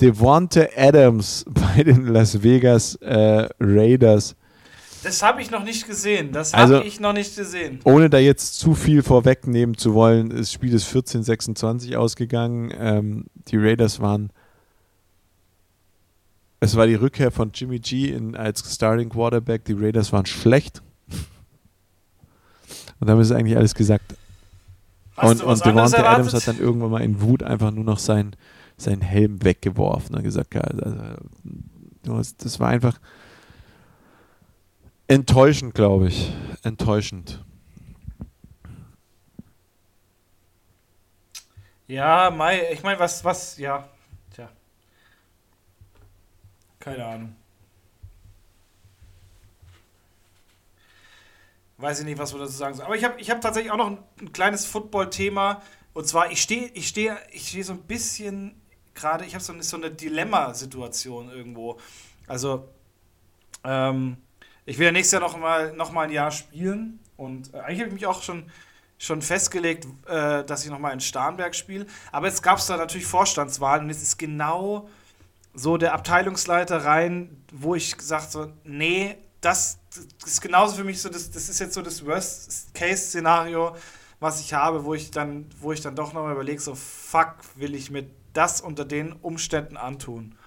Speaker 2: Devonte Adams bei den Las Vegas äh, Raiders
Speaker 1: das habe ich noch nicht gesehen. Das habe also, ich noch nicht gesehen.
Speaker 2: Ohne da jetzt zu viel vorwegnehmen zu wollen, das Spiel ist 14-26 ausgegangen. Ähm, die Raiders waren. Es war die Rückkehr von Jimmy G in, als Starting Quarterback. Die Raiders waren schlecht. Und damit ist eigentlich alles gesagt. Hast und und Devonta Adams hat dann irgendwann mal in Wut einfach nur noch seinen, seinen Helm weggeworfen und gesagt, also, das war einfach Enttäuschend, glaube ich. Enttäuschend.
Speaker 1: Ja, Mai, ich meine, was, was, ja. Tja. Keine Ahnung. Weiß ich nicht, was wir dazu sagen sollen. Aber ich habe ich hab tatsächlich auch noch ein, ein kleines Football-Thema. Und zwar, ich stehe ich steh, ich steh so ein bisschen gerade, ich habe so, so eine Dilemma-Situation irgendwo. Also, ähm, ich will ja nächstes Jahr noch mal, noch mal ein Jahr spielen. Und äh, eigentlich habe ich mich auch schon, schon festgelegt, äh, dass ich noch mal in Starnberg spiele. Aber jetzt gab es da natürlich Vorstandswahlen und jetzt ist genau so der Abteilungsleiter rein, wo ich gesagt so, nee, das, das ist genauso für mich so, das, das ist jetzt so das Worst-Case-Szenario, was ich habe, wo ich dann, wo ich dann doch nochmal überlege, so fuck, will ich mir das unter den Umständen antun?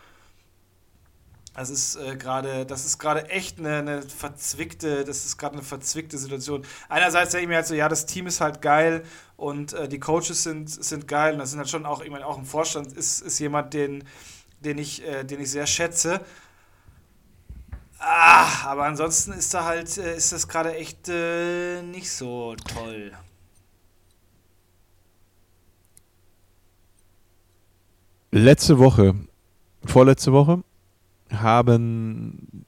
Speaker 1: Das ist äh, gerade, das ist gerade echt eine, eine, verzwickte, das ist gerade eine verzwickte Situation. Einerseits denke ich mir halt so, ja, das Team ist halt geil und äh, die Coaches sind, sind geil und das sind halt schon auch, ich meine, auch im Vorstand ist, ist jemand, den, den ich, äh, den ich sehr schätze. Ah, aber ansonsten ist da halt, äh, ist das gerade echt äh, nicht so toll.
Speaker 2: Letzte Woche, vorletzte Woche, haben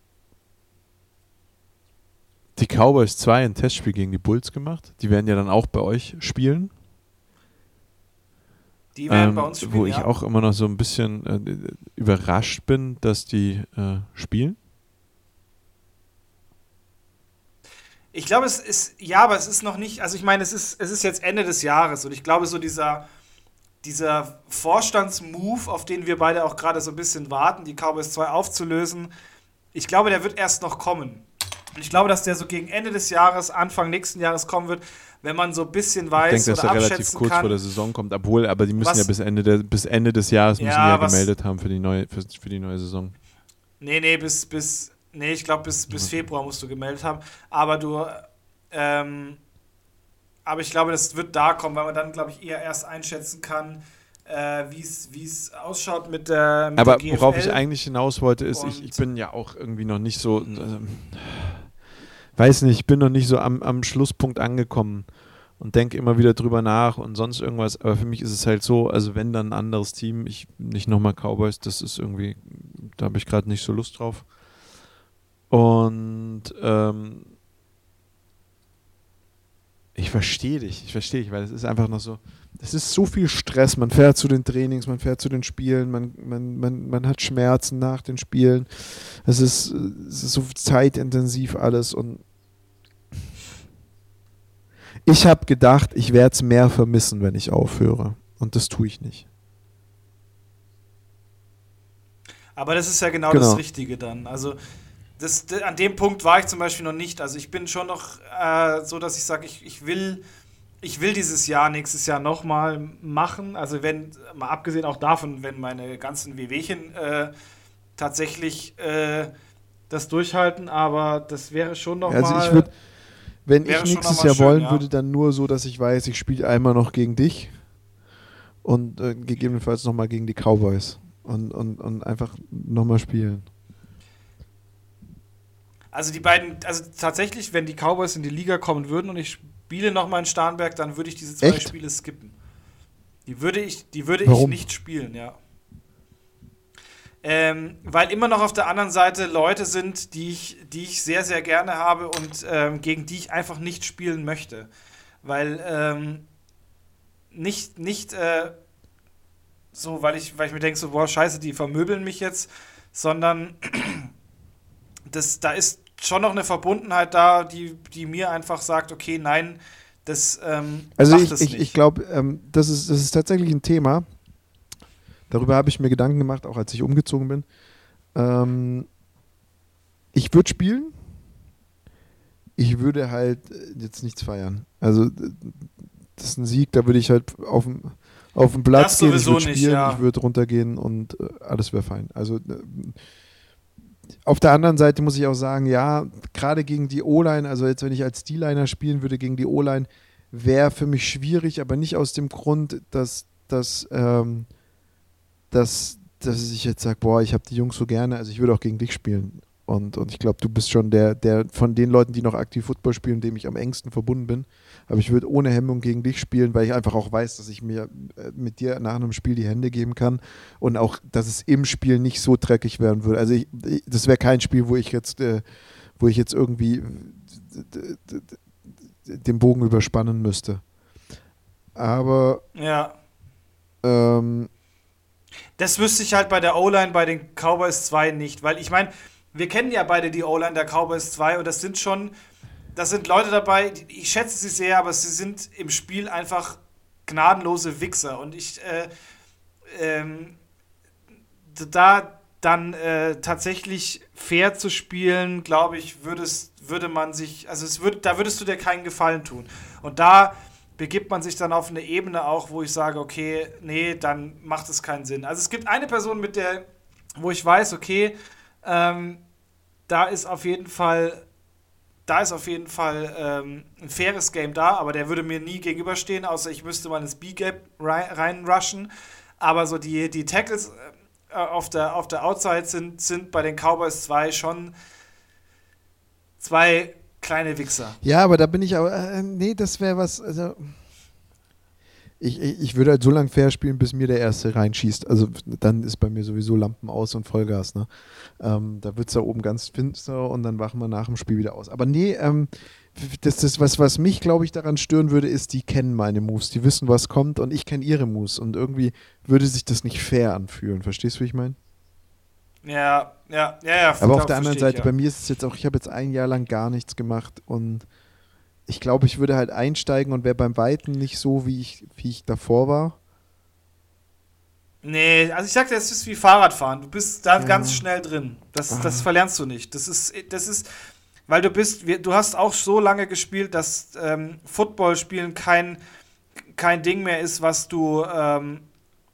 Speaker 2: die Cowboys 2 ein Testspiel gegen die Bulls gemacht. Die werden ja dann auch bei euch spielen.
Speaker 1: Die werden ähm, bei uns
Speaker 2: spielen. Wo ich ja. auch immer noch so ein bisschen äh, überrascht bin, dass die äh, spielen.
Speaker 1: Ich glaube, es ist, ja, aber es ist noch nicht, also ich meine, es ist, es ist jetzt Ende des Jahres und ich glaube, so dieser, dieser Vorstandsmove, auf den wir beide auch gerade so ein bisschen warten, die Cowboys 2 aufzulösen, ich glaube, der wird erst noch kommen. Und ich glaube, dass der so gegen Ende des Jahres, Anfang nächsten Jahres kommen wird, wenn man so ein bisschen weiß
Speaker 2: ich denke, dass er relativ kurz kann, vor der Saison kommt, obwohl, aber die müssen was, ja bis Ende, der, bis Ende des Jahres müssen ja, die ja was, gemeldet haben für die neue, für, für die neue Saison.
Speaker 1: Nee, nee, bis, bis Nee, ich glaube, bis, bis Februar musst du gemeldet haben. Aber du, ähm, aber ich glaube, das wird da kommen, weil man dann, glaube ich, eher erst einschätzen kann, äh, wie es ausschaut mit der. Mit
Speaker 2: aber
Speaker 1: der
Speaker 2: worauf ich eigentlich hinaus wollte, ist, ich, ich bin ja auch irgendwie noch nicht so. Äh, weiß nicht, ich bin noch nicht so am, am Schlusspunkt angekommen und denke immer wieder drüber nach und sonst irgendwas. Aber für mich ist es halt so, also wenn dann ein anderes Team, ich nicht nochmal Cowboys, das ist irgendwie, da habe ich gerade nicht so Lust drauf. Und ähm, ich verstehe dich, ich verstehe dich, weil es ist einfach noch so, es ist so viel Stress. Man fährt zu den Trainings, man fährt zu den Spielen, man, man, man, man hat Schmerzen nach den Spielen. Es ist, es ist so zeitintensiv alles und ich habe gedacht, ich werde es mehr vermissen, wenn ich aufhöre. Und das tue ich nicht.
Speaker 1: Aber das ist ja genau, genau. das Richtige dann. Also das, an dem Punkt war ich zum Beispiel noch nicht. Also ich bin schon noch äh, so, dass ich sage, ich, ich, will, ich will dieses Jahr, nächstes Jahr nochmal machen. Also wenn, mal abgesehen auch davon, wenn meine ganzen WWchen äh, tatsächlich äh, das durchhalten, aber das wäre schon nochmal. Also
Speaker 2: ich würde, wenn ich nächstes Jahr schön, wollen ja. würde, dann nur so, dass ich weiß, ich spiele einmal noch gegen dich und äh, gegebenenfalls nochmal gegen die Cowboys und, und, und einfach nochmal spielen.
Speaker 1: Also die beiden, also tatsächlich, wenn die Cowboys in die Liga kommen würden und ich spiele nochmal in Starnberg, dann würde ich diese zwei Echt? Spiele skippen. Die würde ich, die würde ich nicht spielen, ja. Ähm, weil immer noch auf der anderen Seite Leute sind, die ich, die ich sehr, sehr gerne habe und ähm, gegen die ich einfach nicht spielen möchte. Weil ähm, nicht, nicht äh, so, weil ich, weil ich mir denke, so, boah, scheiße, die vermöbeln mich jetzt, sondern das, da ist schon noch eine Verbundenheit da, die, die mir einfach sagt, okay, nein, das ähm,
Speaker 2: Also ich, ich, ich glaube, ähm, das, ist, das ist tatsächlich ein Thema. Darüber habe ich mir Gedanken gemacht, auch als ich umgezogen bin. Ähm, ich würde spielen. Ich würde halt jetzt nichts feiern. Also das ist ein Sieg, da würde ich halt auf dem auf den Platz gehen, ich würde spielen, nicht, ja. ich würde runtergehen und äh, alles wäre fein. Also äh, auf der anderen Seite muss ich auch sagen, ja, gerade gegen die O-Line, also jetzt, wenn ich als D-Liner spielen würde gegen die O-Line, wäre für mich schwierig, aber nicht aus dem Grund, dass, dass, ähm, dass, dass ich jetzt sage, boah, ich habe die Jungs so gerne, also ich würde auch gegen dich spielen. Und, und ich glaube, du bist schon der, der von den Leuten, die noch aktiv Football spielen, dem ich am engsten verbunden bin. Aber ich würde ohne Hemmung gegen dich spielen, weil ich einfach auch weiß, dass ich mir äh, mit dir nach einem Spiel die Hände geben kann und auch, dass es im Spiel nicht so dreckig werden würde. Also ich, das wäre kein Spiel, wo ich jetzt, äh, wo ich jetzt irgendwie den Bogen überspannen müsste. Aber
Speaker 1: ja.
Speaker 2: Ähm,
Speaker 1: das wüsste ich halt bei der O-Line bei den Cowboys 2 nicht, weil ich meine, wir kennen ja beide die O-Line der Cowboys 2 und das sind schon, das sind Leute dabei, ich schätze sie sehr, aber sie sind im Spiel einfach gnadenlose Wichser und ich, äh, ähm, da dann äh, tatsächlich fair zu spielen, glaube ich, würdest, würde man sich, also es würd, da würdest du dir keinen Gefallen tun. Und da begibt man sich dann auf eine Ebene auch, wo ich sage, okay, nee, dann macht es keinen Sinn. Also es gibt eine Person, mit der, wo ich weiß, okay, ähm, da ist auf jeden Fall, da ist auf jeden Fall ähm, ein faires Game da, aber der würde mir nie gegenüberstehen, außer ich müsste mal ins B-Gap reinrushen. Aber so die, die Tackles äh, auf, der, auf der Outside sind, sind bei den Cowboys 2 schon zwei kleine Wichser.
Speaker 2: Ja, aber da bin ich aber, äh, nee, das wäre was, also ich, ich, ich, würde halt so lange fair spielen, bis mir der Erste reinschießt. Also dann ist bei mir sowieso Lampen aus und Vollgas. Ne? Ähm, da wird es da oben ganz finster und dann wachen wir nach dem Spiel wieder aus. Aber nee, ähm, das, das, was, was mich, glaube ich, daran stören würde, ist, die kennen meine Moves. Die wissen, was kommt und ich kenne ihre Moves. Und irgendwie würde sich das nicht fair anfühlen. Verstehst du, wie ich meine?
Speaker 1: Ja, ja, ja, ja.
Speaker 2: Aber auf der anderen Seite, ja. bei mir ist es jetzt auch, ich habe jetzt ein Jahr lang gar nichts gemacht und ich glaube, ich würde halt einsteigen und wäre beim Weiten nicht so, wie ich, wie ich davor war.
Speaker 1: Nee, also ich sag dir, es ist wie Fahrradfahren. Du bist da ja. ganz schnell drin. Das, das verlernst du nicht. Das ist, das ist, weil du bist, du hast auch so lange gespielt, dass ähm, Football spielen kein, kein Ding mehr ist, was du, ähm,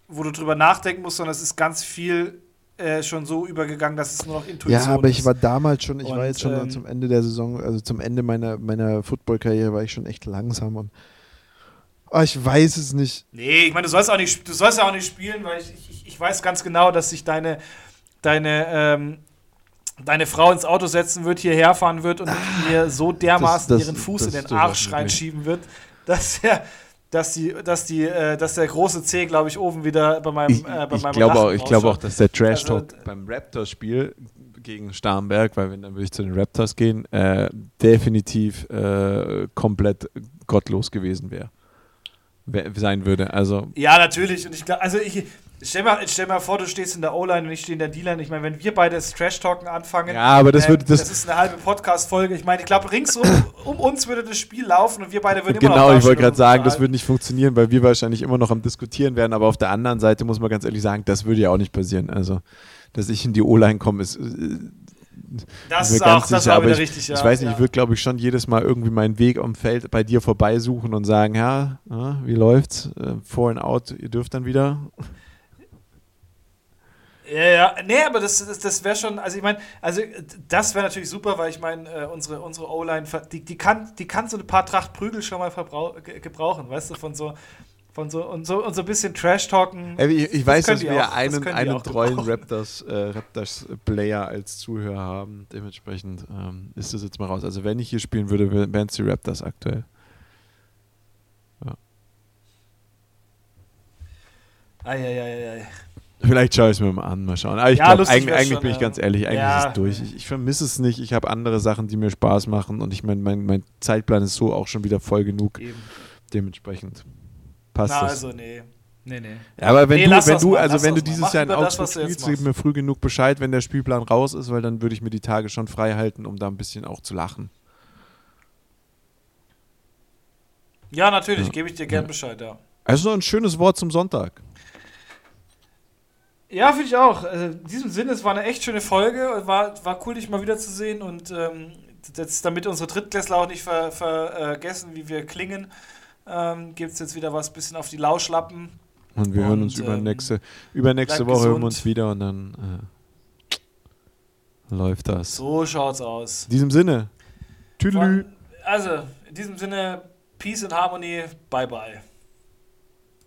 Speaker 1: wo du drüber nachdenken musst, sondern es ist ganz viel äh, schon so übergegangen, dass es nur noch Intuition ist.
Speaker 2: Ja, aber ich war damals schon, ich und, war jetzt schon ähm, zum Ende der Saison, also zum Ende meiner, meiner Football-Karriere war ich schon echt langsam und oh, ich weiß es nicht.
Speaker 1: Nee, ich meine, du sollst auch nicht, du sollst ja auch nicht spielen, weil ich, ich, ich weiß ganz genau, dass sich deine, deine, ähm, deine Frau ins Auto setzen wird, hierher fahren wird und mir so dermaßen das, das, ihren Fuß in den Arsch reinschieben wird, dass er dass die, dass die, äh, dass der große C, glaube ich, oben wieder bei meinem, äh, bei
Speaker 2: ich
Speaker 1: meinem
Speaker 2: glaube auch, Ich glaube auch, dass der Trash Talk also, beim Raptors-Spiel gegen Starnberg, weil wenn dann würde ich zu den Raptors gehen, äh, definitiv äh, komplett gottlos gewesen wäre, sein würde. Also
Speaker 1: ja, natürlich. Und ich glaube, also ich, Stell mal, stell mal vor, du stehst in der O-Line und ich stehe in der D-Line. Ich meine, wenn wir beide das Trash-Talken anfangen,
Speaker 2: ja, aber das, äh, wird,
Speaker 1: das, das ist eine halbe Podcast-Folge. Ich meine, ich glaube, ringsum um uns würde das Spiel laufen und wir beide würden
Speaker 2: immer Genau, ich wollte gerade sagen, das würde nicht funktionieren, weil wir wahrscheinlich immer noch am Diskutieren werden. Aber auf der anderen Seite muss man ganz ehrlich sagen, das würde ja auch nicht passieren. Also, dass ich in die O-Line komme, ist. Äh,
Speaker 1: das ist auch, das sicher, aber
Speaker 2: ich,
Speaker 1: richtig, ja.
Speaker 2: Ich weiß nicht, ja. ich würde, glaube ich, schon jedes Mal irgendwie meinen Weg am Feld bei dir vorbeisuchen und sagen, ja, wie läuft's? Äh, Vor und out, ihr dürft dann wieder.
Speaker 1: Ja, ja, nee, aber das, das, das wäre schon, also ich meine, also das wäre natürlich super, weil ich meine, äh, unsere, unsere O-Line, die, die, kann, die kann so ein paar Tracht Prügel schon mal gebrauchen, weißt du, von so, von so und so und so ein bisschen Trash-Talken.
Speaker 2: Ich, ich weiß, dass wir auch, einen, einen treuen Raptors, äh, Raptors als Zuhörer haben. Dementsprechend ähm, ist das jetzt mal raus. Also wenn ich hier spielen würde, wären es die Raptors aktuell. Ja.
Speaker 1: Eieieiei.
Speaker 2: Vielleicht schaue ich es mir mal an, mal schauen. Aber ich ja, glaube, eigentlich, eigentlich schon, bin ich ganz ehrlich, eigentlich ja. ist es durch. Ich, ich vermisse es nicht. Ich habe andere Sachen, die mir Spaß machen und ich meine, mein, mein Zeitplan ist so auch schon wieder voll genug. Eben. Dementsprechend passt Na,
Speaker 1: das. also nee. Nee, nee.
Speaker 2: Ja, aber wenn nee, du, wenn du, also wenn du dieses Jahr in Augsburg spielst, gib mir früh genug Bescheid, wenn der Spielplan raus ist, weil dann würde ich mir die Tage schon frei halten, um da ein bisschen auch zu lachen.
Speaker 1: Ja, natürlich, ja. gebe ich dir gern Bescheid, ja.
Speaker 2: Also ein schönes Wort zum Sonntag.
Speaker 1: Ja, finde ich auch. Also in diesem Sinne, es war eine echt schöne Folge. War, war cool, dich mal wiederzusehen und ähm, jetzt, damit unsere Drittklässler auch nicht ver, vergessen, wie wir klingen, ähm, gibt es jetzt wieder was bisschen auf die Lauschlappen.
Speaker 2: Und wir und, hören uns über ähm, nächste, übernächste Woche hören wir uns wieder und dann äh, läuft das.
Speaker 1: So schaut's aus.
Speaker 2: In diesem Sinne.
Speaker 1: Tüdelü. Also, in diesem Sinne, Peace and Harmony. Bye bye.